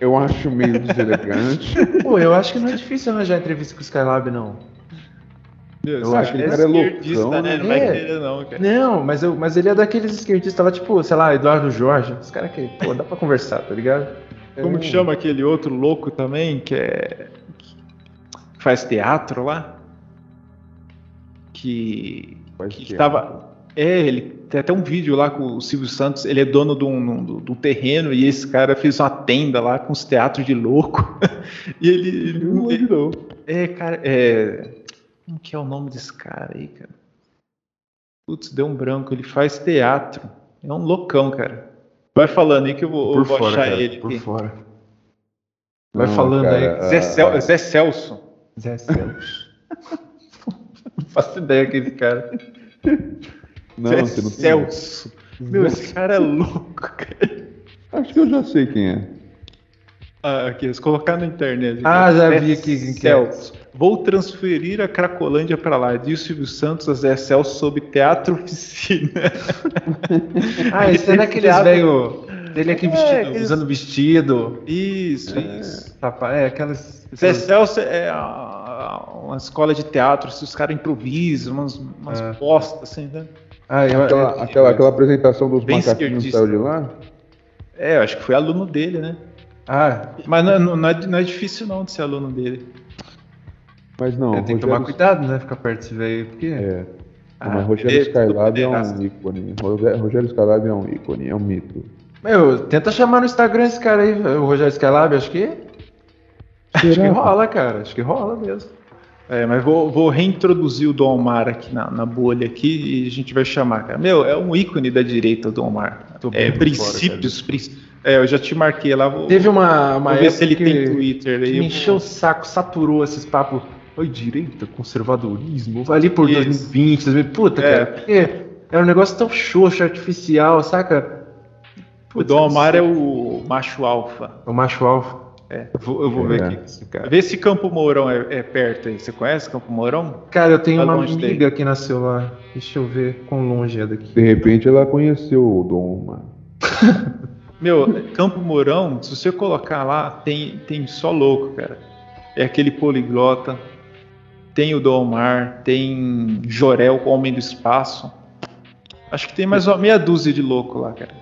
Eu acho meio deselegante. Pô, eu acho que não é difícil arranjar entrevista com o Skylab, não. Deus, eu acho que ele é, é loucão, né? né? Não vai querer, não, cara. Não, mas, eu, mas ele é daqueles esquerdistas lá, tipo, sei lá, Eduardo Jorge. Os caras que, pô, dá pra conversar, tá ligado? Como é. que chama aquele outro louco também, que é. Que faz teatro lá? Que. Faz que teatro. tava. É, ele tem até um vídeo lá com o Silvio Santos, ele é dono de um, de um terreno e esse cara fez uma tenda lá com os teatros de louco. e ele. ele, ele é, cara, é. Como que é o nome desse cara aí, cara? Putz, deu um branco, ele faz teatro. É um loucão, cara. Vai falando aí que eu vou, eu vou fora, achar cara, ele. Por aqui. fora. Vai Não, falando cara, aí. Zé, Cel Zé Celso. Zé Celso. não faço ideia que esse cara. Não, Zé você não tem. Celso. Meu, esse cara é louco, cara. Acho que eu já sei quem é. Ah, aqui, se colocar na internet. Ah, já vi aqui. É. Celso. Vou transferir a Cracolândia para lá. Diz Silvio Santos a Zé Celso sobre teatro oficina. ah, esse é daqueles velho. Dele aqui é, vestido, aqueles... usando vestido. Isso, é, isso. É, aquelas. Zé Celso é uma escola de teatro, se os caras improvisam, umas, umas é. postas, assim, né? Ah, é, aquela, aquela, aquela, apresentação dos macaquinhos saiu de lá? É, eu acho que foi aluno dele, né? Ah. Mas não, não, não, é, não é difícil não de ser aluno dele. Mas não. É, tem que tomar cuidado, né? Ficar perto desse velho, porque. É. Ah, mas Rogério Skylab é um ícone. Rogério Skylab é um ícone, é um mito. Meu, tenta chamar no Instagram esse cara aí, o Rogério Skylab, acho que. Acho que rola, cara. Acho que rola mesmo. É, mas vou, vou reintroduzir o Dom Omar aqui na, na, bolha aqui e a gente vai chamar, cara. Meu, é um ícone da direita, o Dom Omar. É, princípios, princípios. É, eu já te marquei lá. Vou, Teve uma, uma vou ver se ele que, tem Twitter aí. me encheu o saco, saturou esses papos. Oi, direita, conservadorismo. Ali por Isso. 2020, 2020. Puta, é. cara. Porque era um negócio tão xoxo, artificial, saca? Putz, o Dom Omar é o macho alfa. O macho alfa. É, eu vou, eu vou é. ver aqui esse cara. Vê se Campo Mourão é, é, perto aí. Você conhece Campo Mourão? Cara, eu tenho tá uma amiga aqui nasceu lá. Deixa eu ver quão longe é daqui. De repente ela conheceu o Dom Omar. Meu, Campo Mourão, se você colocar lá, tem, tem só louco, cara. É aquele poliglota. Tem o Domar, tem Jorel, o Homem do Espaço. Acho que tem mais uma meia dúzia de louco lá, cara.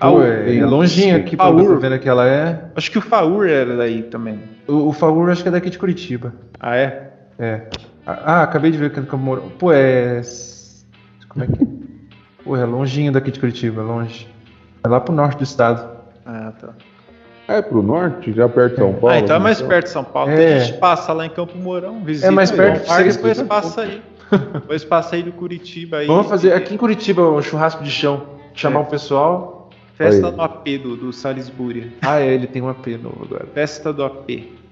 Pô, é, é longinho aqui pra Faur. vendo que ela é. Acho que o Faur era daí também. O, o Faur acho que é daqui de Curitiba. Ah, é? É. Ah, acabei de ver que é Campo Mourão. Pô, é. Como é que. Pô, é longinho daqui de Curitiba, é longe. É lá pro norte do estado. Ah, tá. É pro norte, já perto de São Paulo. Ah, então é mais então. perto de São Paulo. É. A gente passa lá em Campo Mourão, visita. É mais perto. Parque, depois passa aí. depois passa aí do Curitiba aí. Vamos fazer aqui em Curitiba um churrasco de chão. Chamar é. o pessoal. Festa aí. do AP do, do Salisbury. Ah, é, ele tem um AP novo agora. Festa do AP.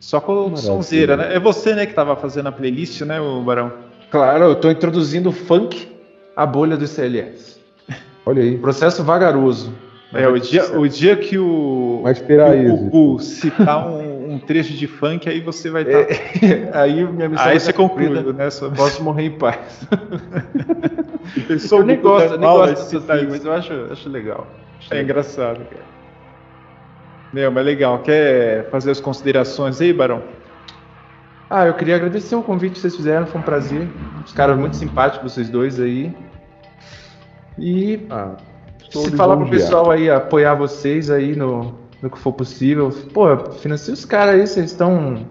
Só com sonzeira, né? É você, né, que tava fazendo a playlist, né, o Barão? Claro, eu tô introduzindo o funk, a bolha do CLS. Olha aí. Processo vagaroso. É, o dia, o dia que o, Mas terá que o Gugu citar um, um, trecho de funk, aí você vai estar. Tá... É, aí minha missão aí você conclui, né? Só... Posso morrer em paz. eu nem gosto, nem gosto de citar mas eu acho, acho legal. Acho é legal. engraçado, cara. Meu, mas legal. Quer fazer as considerações aí, Barão? Ah, eu queria agradecer o convite que vocês fizeram, foi um prazer. Os caras muito simpáticos, vocês dois aí. E ah, se falar pro pessoal aí, apoiar vocês aí no, no que for possível. Pô, financia os caras aí, vocês estão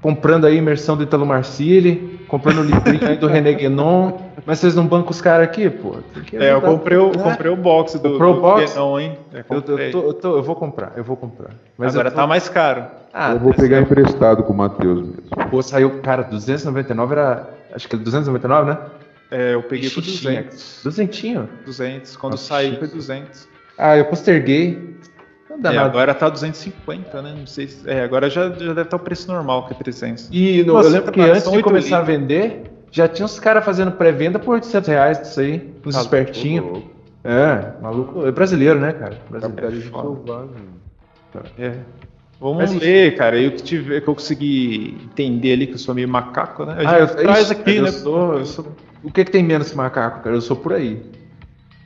comprando aí imersão do Italo Marcilli, comprando o livrinho aí do René Guénon, mas vocês não bancam os caras aqui, pô? É, eu comprei o, né? comprei o box do, do box? Guénon, hein? Eu, eu, tô, eu, tô, eu, vou comprar, eu vou comprar. Mas Agora tô... tá mais caro. Ah, eu vou pegar emprestado com o Matheus mesmo. Pô, saiu, cara, 299 era, acho que 299, né? É, eu peguei por 200. Duzentinho? 200, quando Nossa, saiu foi 200. Ah, eu posterguei. Não dá é, nada. agora tá 250, né? Não sei se... É, agora já, já deve estar o preço normal, que é 300. E no, Nossa, eu lembro que antes de começar lindo. a vender, já tinha uns caras fazendo pré-venda por 800 reais disso aí, uns tá espertinhos. É, maluco. É brasileiro, né, cara? Brasileiro. É. Vamos Mas, ler, cara. Eu que, tive, que eu consegui entender ali que eu sou meio macaco, né? A ah, eu, traz aqui, né? Eu sou, eu sou... O que, que tem menos que macaco, cara? Eu sou por aí.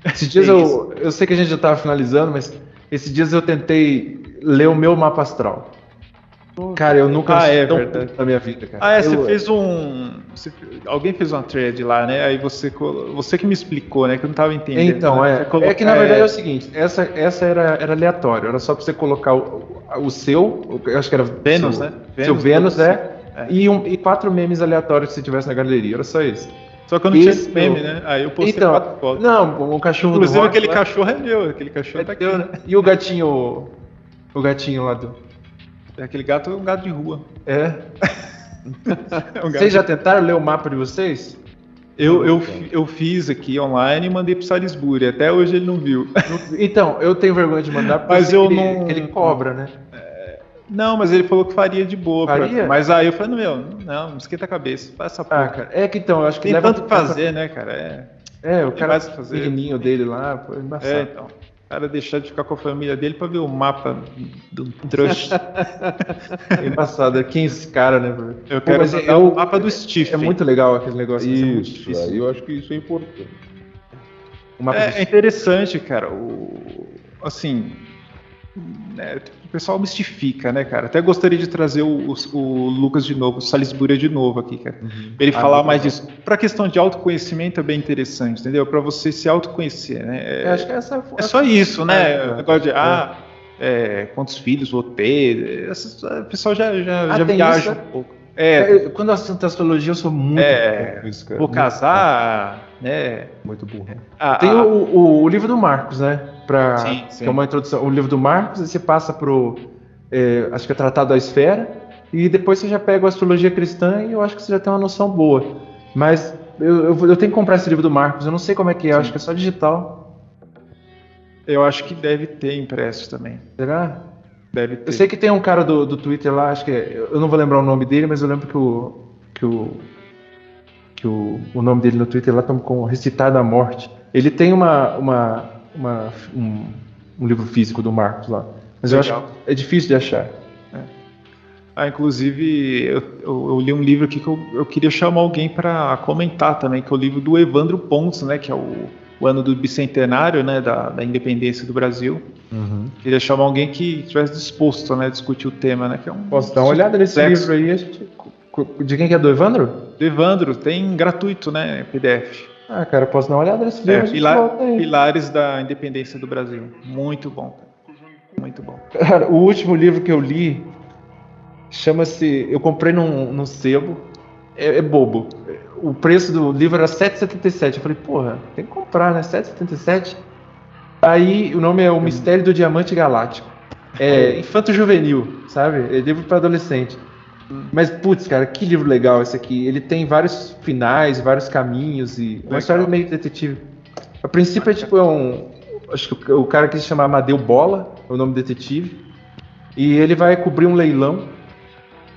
Esses dias eu, eu sei que a gente já estava finalizando, mas esses dias eu tentei ler o meu mapa astral. Cara, eu nunca ah, é, tão verdade. na minha vida, cara. Ah, é, eu, você fez um. Você, alguém fez uma thread lá, né? Aí você, você que me explicou, né? Que eu não tava entendendo. Então, né? é. É que na verdade é, é o seguinte: essa, essa era, era aleatório, era só pra você colocar o, o seu, eu acho que era. Vênus, seu, né? Seu Vênus, Vênus é, é. E, um, e quatro memes aleatórios que você tivesse na galeria, era só isso. Só que eu não Esse tinha meme, né? Aí eu postei então, quatro fotos. Não, o cachorro Inclusive aquele lá. cachorro é meu, aquele cachorro é tá aqui. Teu, né? E o gatinho. O gatinho lá do. Aquele gato é um gato de rua. É. é um vocês já tentaram ler o mapa de vocês? Eu, eu, eu fiz aqui online e mandei pro Salisbury. Até hoje ele não viu. Então, eu tenho vergonha de mandar porque mas eu ele, não... ele cobra, né? Não, mas ele falou que faria de boa. Faria? Pra... Mas aí eu falei, meu, não, não esquenta a cabeça, faz essa porra. Ah, cara, é que então, eu acho que Tem leva tanto fazer, né, cara? É, é o cara fazer. pequenininho dele lá, pô, é embaçado. É, então. O cara deixar de ficar com a família dele pra ver o mapa do trouxa. é embaçado, é quem é esse cara, né? Eu quero pô, é o mapa do Steve. É muito legal aquele negócio. Isso, é eu acho que isso é importante. é, é interessante, cara. O, assim, né, o pessoal mistifica, né, cara? Até gostaria de trazer o, o, o Lucas de novo, o Salisbury de novo aqui, cara. Uhum. Ele ah, falar mais disso. Para a questão de autoconhecimento é bem interessante, entendeu? Para você se autoconhecer, né? É, acho que essa é só isso, né? É, o negócio de, ah, é, quantos filhos vou ter. o pessoal já, já, ah, já viaja isso, um pouco. É, é, quando eu assunto astrologia, eu sou muito. É, isso, vou casar, né? Muito burro. Ah, Tem ah, o, o, o, livro do Marcos, né? Pra, sim, sim. Que é uma introdução. O livro do Marcos, e você passa pro. É, acho que é Tratado da Esfera. E depois você já pega a astrologia cristã e eu acho que você já tem uma noção boa. Mas eu, eu, eu tenho que comprar esse livro do Marcos, eu não sei como é que é, acho que é só digital. Eu acho que deve ter impresso também. Será? Deve ter. Eu sei que tem um cara do, do Twitter lá, acho que é, eu não vou lembrar o nome dele, mas eu lembro que o que o que o, o nome dele no Twitter lá estão com Recitar da Morte. Ele tem uma, uma, uma um, um, livro físico do Marcos lá, mas Legal. eu acho que é difícil de achar. É. Ah, inclusive eu, eu, eu, li um livro aqui que eu, eu queria chamar alguém para comentar também, que é o livro do Evandro Pontes, né, que é o o ano do bicentenário né, da, da independência do Brasil. Uhum. Queria chamar alguém que estivesse disposto né, a discutir o tema. Né, que é um Posso dar uma olhada nesse sexo. livro aí? De quem que é? Do Evandro? Do Evandro, tem gratuito, né? PDF. Ah, cara, posso dar uma olhada nesse livro? É, Pilar, Pilares da Independência do Brasil. Muito bom. Muito bom. Cara, o último livro que eu li chama-se. Eu comprei num, num sebo. É, é bobo o preço do livro era 7,77. Eu falei, porra, tem que comprar, né? 7,77. Aí o nome é O Mistério do Diamante Galáctico. É infanto juvenil, sabe? É livro para adolescente. Mas, putz, cara, que livro legal esse aqui. Ele tem vários finais, vários caminhos e uma história meio detetive. A princípio é tipo é um. Acho que o cara que se chama Amadeu Bola, é o nome do detetive. E ele vai cobrir um leilão.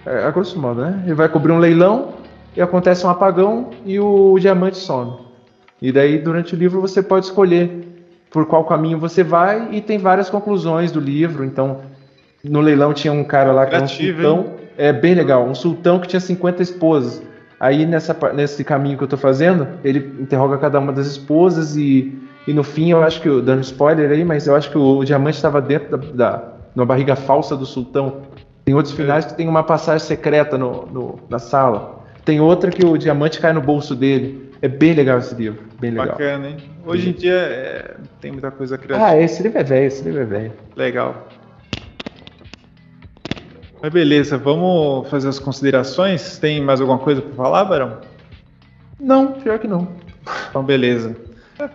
É, a grosso modo, né? Ele vai cobrir um leilão e acontece um apagão e o diamante some. E daí, durante o livro, você pode escolher por qual caminho você vai e tem várias conclusões do livro. Então, no leilão tinha um cara lá que era um sultão, é bem legal, um sultão que tinha 50 esposas. Aí nessa, nesse caminho que eu tô fazendo, ele interroga cada uma das esposas e, e no fim eu acho que, dando spoiler aí, mas eu acho que o, o diamante estava dentro da, da numa barriga falsa do sultão. Tem outros finais que tem uma passagem secreta no, no, na sala. Tem outra que o diamante cai no bolso dele. É bem legal esse livro, bem legal. Bacana, hein? Hoje em dia é, tem muita coisa criativa. Ah, esse livro é velho, esse livro é velho. Legal. Mas beleza, vamos fazer as considerações? Tem mais alguma coisa para falar, Barão? Não, pior que não. Então, beleza.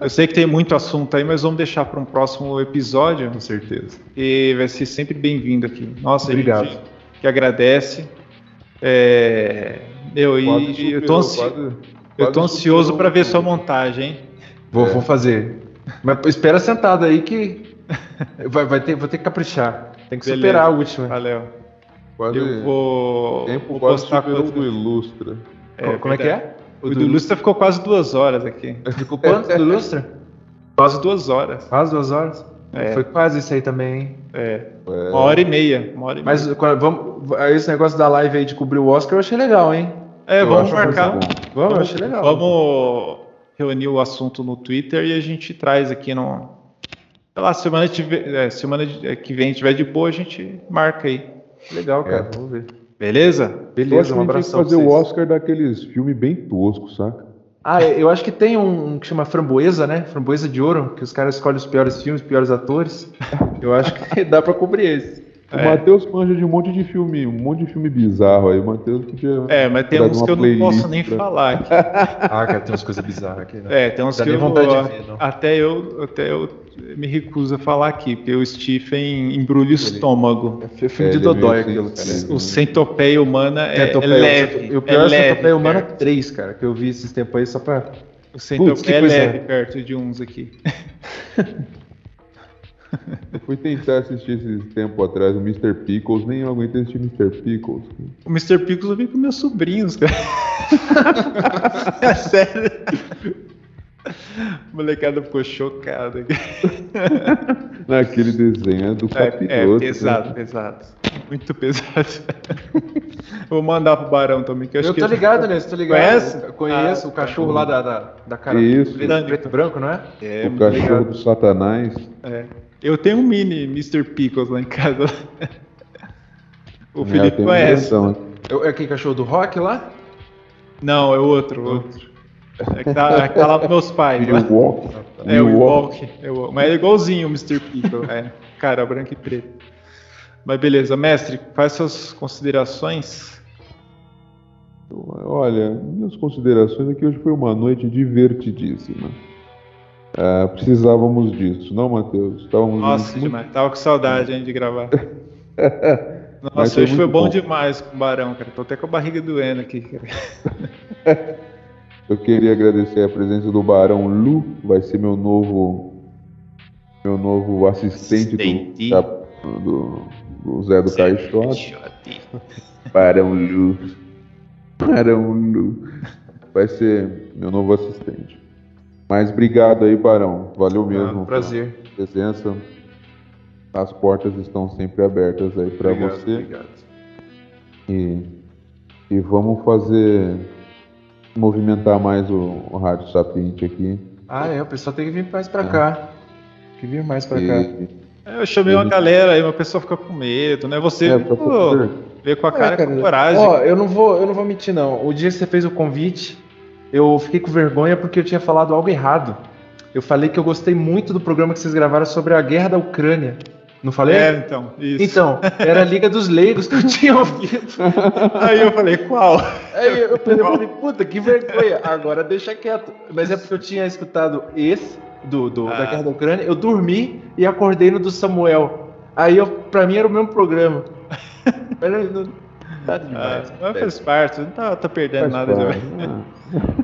Eu sei que tem muito assunto aí, mas vamos deixar para um próximo episódio. Com certeza. E vai ser sempre bem-vindo aqui. Nossa, Obrigado. que agradece. É... Eu, e, eu tô, ansi... quase, eu tô ansioso para ver sua montagem, hein? Vou, é. vou fazer. Mas espera sentado aí que vai, vai ter, vou ter que caprichar. Tem que Beleza. superar a última. Valeu. Quase eu vou, tempo vou quase postar superou do Ilustra. É, como é que é? O, o do Ilustra ficou quase duas horas aqui. Ficou quanto do Ilustra? Quase duas horas. Quase duas horas? É. Foi quase isso aí também, hein? É. é. Uma hora e meia. Uma hora e Mas meia. vamos, esse negócio da live aí de cobrir o Oscar eu achei legal, hein? É, eu vamos marcar. Vamos, vamos, achei legal. Vamos reunir o assunto no Twitter e a gente traz aqui no. Sei lá, semana, tiver, é, semana que vem tiver de boa, a gente marca aí. Legal, cara. É. Vamos ver. Beleza? Beleza, um abraço. fazer o Oscar daqueles filmes bem toscos, saca? Ah, eu acho que tem um que chama Framboesa, né? Framboesa de Ouro, que os caras escolhem os piores filmes, os piores atores. Eu acho que dá pra cobrir esse. O é. Matheus manja de um monte de filme, um monte de filme bizarro aí. O Matheus podia. É, mas tem uns que eu não posso nem pra... falar aqui. ah, cara, tem umas coisas bizarras aqui. Né? É, tem uns Dá que eu, vontade de ver, não. Até eu, até eu me recuso a falar aqui, porque o Stephen embrulha o estômago. É filme de é, Dodói aquilo. O Centopeia Humana é, é leve. E o pior é, é Centopeia Humana 3, cara, que eu vi esses tempos aí só pra. O Centopeia é leve perto de uns aqui. Eu fui tentar assistir esse tempo atrás o Mr. Pickles, nem eu aguentei assistir Mr. Pickles. O Mr. Pickles eu vi com meus sobrinhos, cara. é sério. A molecada ficou chocada. Naquele desenho do capiroto. É, é pesado, né? pesado. Muito pesado. Vou mandar pro Barão também. Que eu, eu tô ligado nesse, tô ligado. Conhece? Eu conheço ah, o cachorro lá da, da, da cara Isso. preto, preto branco, não é? é o cachorro ligado. do Satanás. É. Eu tenho um mini Mr. Pickles lá em casa. o é, Felipe conhece. É aquele cachorro do rock lá? Não, é outro, outro. É que tá, é que tá lá com meus pais. O Walk. É, o Walk. É Mas é igualzinho o Mr. Pickle. É, cara branco e preto. Mas beleza, mestre, faz suas considerações. Olha, minhas considerações aqui hoje foi uma noite divertidíssima. É, precisávamos disso, não, Matheus? Estávamos Nossa, muito... demais. Tava com saudade hein, de gravar. Nossa, hoje foi bom, bom, demais com o Barão, cara. Tô até com a barriga doendo aqui, cara. Eu queria agradecer a presença do Barão Lu, vai ser meu novo meu novo assistente, assistente. Do, do, do, Zé do Caixote. Barão Lu. Barão Lu. Vai ser meu novo assistente. Mas obrigado aí, Barão. Valeu ah, mesmo. Ah, prazer. presença. As portas estão sempre abertas aí para você. Obrigado. E, e vamos fazer movimentar mais o, o Rádio Sapiente aqui. Ah, é, o pessoal tem que vir mais para é. cá. Tem que vir mais para cá. É, eu chamei uma galera aí, uma pessoa fica com medo, né? Você é, pô, veio com a cara, é, cara com coragem. Ó, eu não vou, eu não vou mentir não. O dia que você fez o convite, eu fiquei com vergonha porque eu tinha falado algo errado. Eu falei que eu gostei muito do programa que vocês gravaram sobre a guerra da Ucrânia. Não falei? É, então, isso. Então, era a Liga dos Leigos que eu tinha ouvido. Aí eu falei, qual? Aí eu, eu falei, puta, que vergonha. Agora deixa quieto. Mas é porque eu tinha escutado esse, do, do ah. da Guerra da Ucrânia, eu dormi e acordei no do Samuel. Aí eu, pra mim era o mesmo programa. Mas não, tá demais. Ah, mas faz parte, não tá, tá perdendo faz nada. Parte,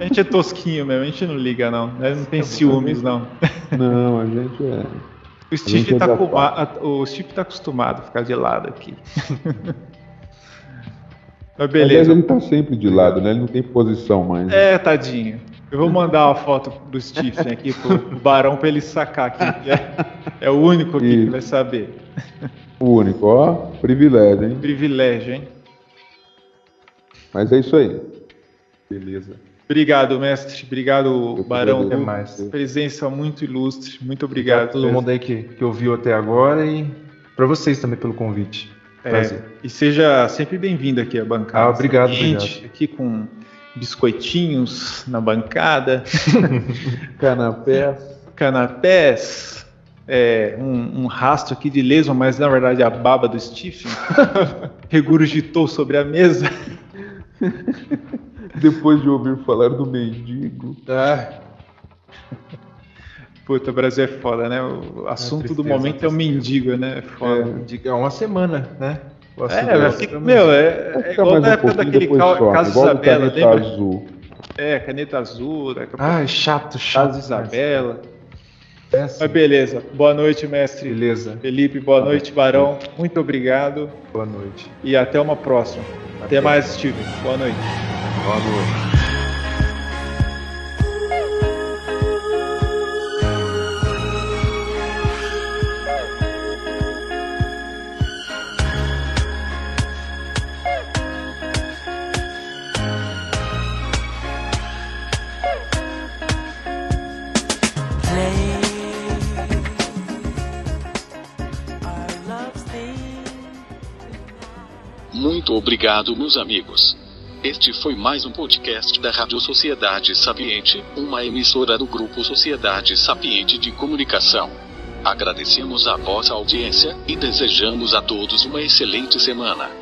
a gente é tosquinho mesmo, a gente não liga não. Não tem ciúmes, não. Não, a gente é. O Steve, tá o Steve tá acostumado a ficar de lado aqui. Mas beleza. Aliás, ele tá sempre de lado, né? Ele não tem posição mais. É, tadinho. Eu vou mandar uma foto do Stephen aqui pro Barão para ele sacar aqui. É, é, o único aqui que vai saber. O único, ó. Privilégio, hein? Privilégio, hein? Mas é isso aí. Beleza. Obrigado, mestre. Obrigado, Barão. Até mais. Presença muito ilustre. Muito obrigado. obrigado todo mundo aí que, que ouviu até agora e para vocês também pelo convite. É, e seja sempre bem-vindo aqui à bancada. Ah, obrigado, obrigado. Aqui com biscoitinhos na bancada. Canapés. Canapés. É, um, um, rastro aqui de leso, mas na verdade a baba do Stephen regurgitou sobre a mesa. Depois de ouvir falar do mendigo. Ah. Puta, o Brasil é foda, né? O assunto é do momento é o mendigo, né? É foda. É, é uma semana, né? É, fica, meu, é, é igual na época daquele caso Isabela, caneta lembra? azul. É, caneta azul. Daqui ah, é chato, chato. Caso Isabela. Mas beleza. Boa noite, mestre. Beleza. Felipe, boa noite, Barão. Muito obrigado. Boa noite. E até uma próxima. Até, até mais, Steven. Boa noite. Boa noite. Muito obrigado, meus amigos. Este foi mais um podcast da Rádio Sociedade Sapiente, uma emissora do Grupo Sociedade Sapiente de Comunicação. Agradecemos a vossa audiência e desejamos a todos uma excelente semana.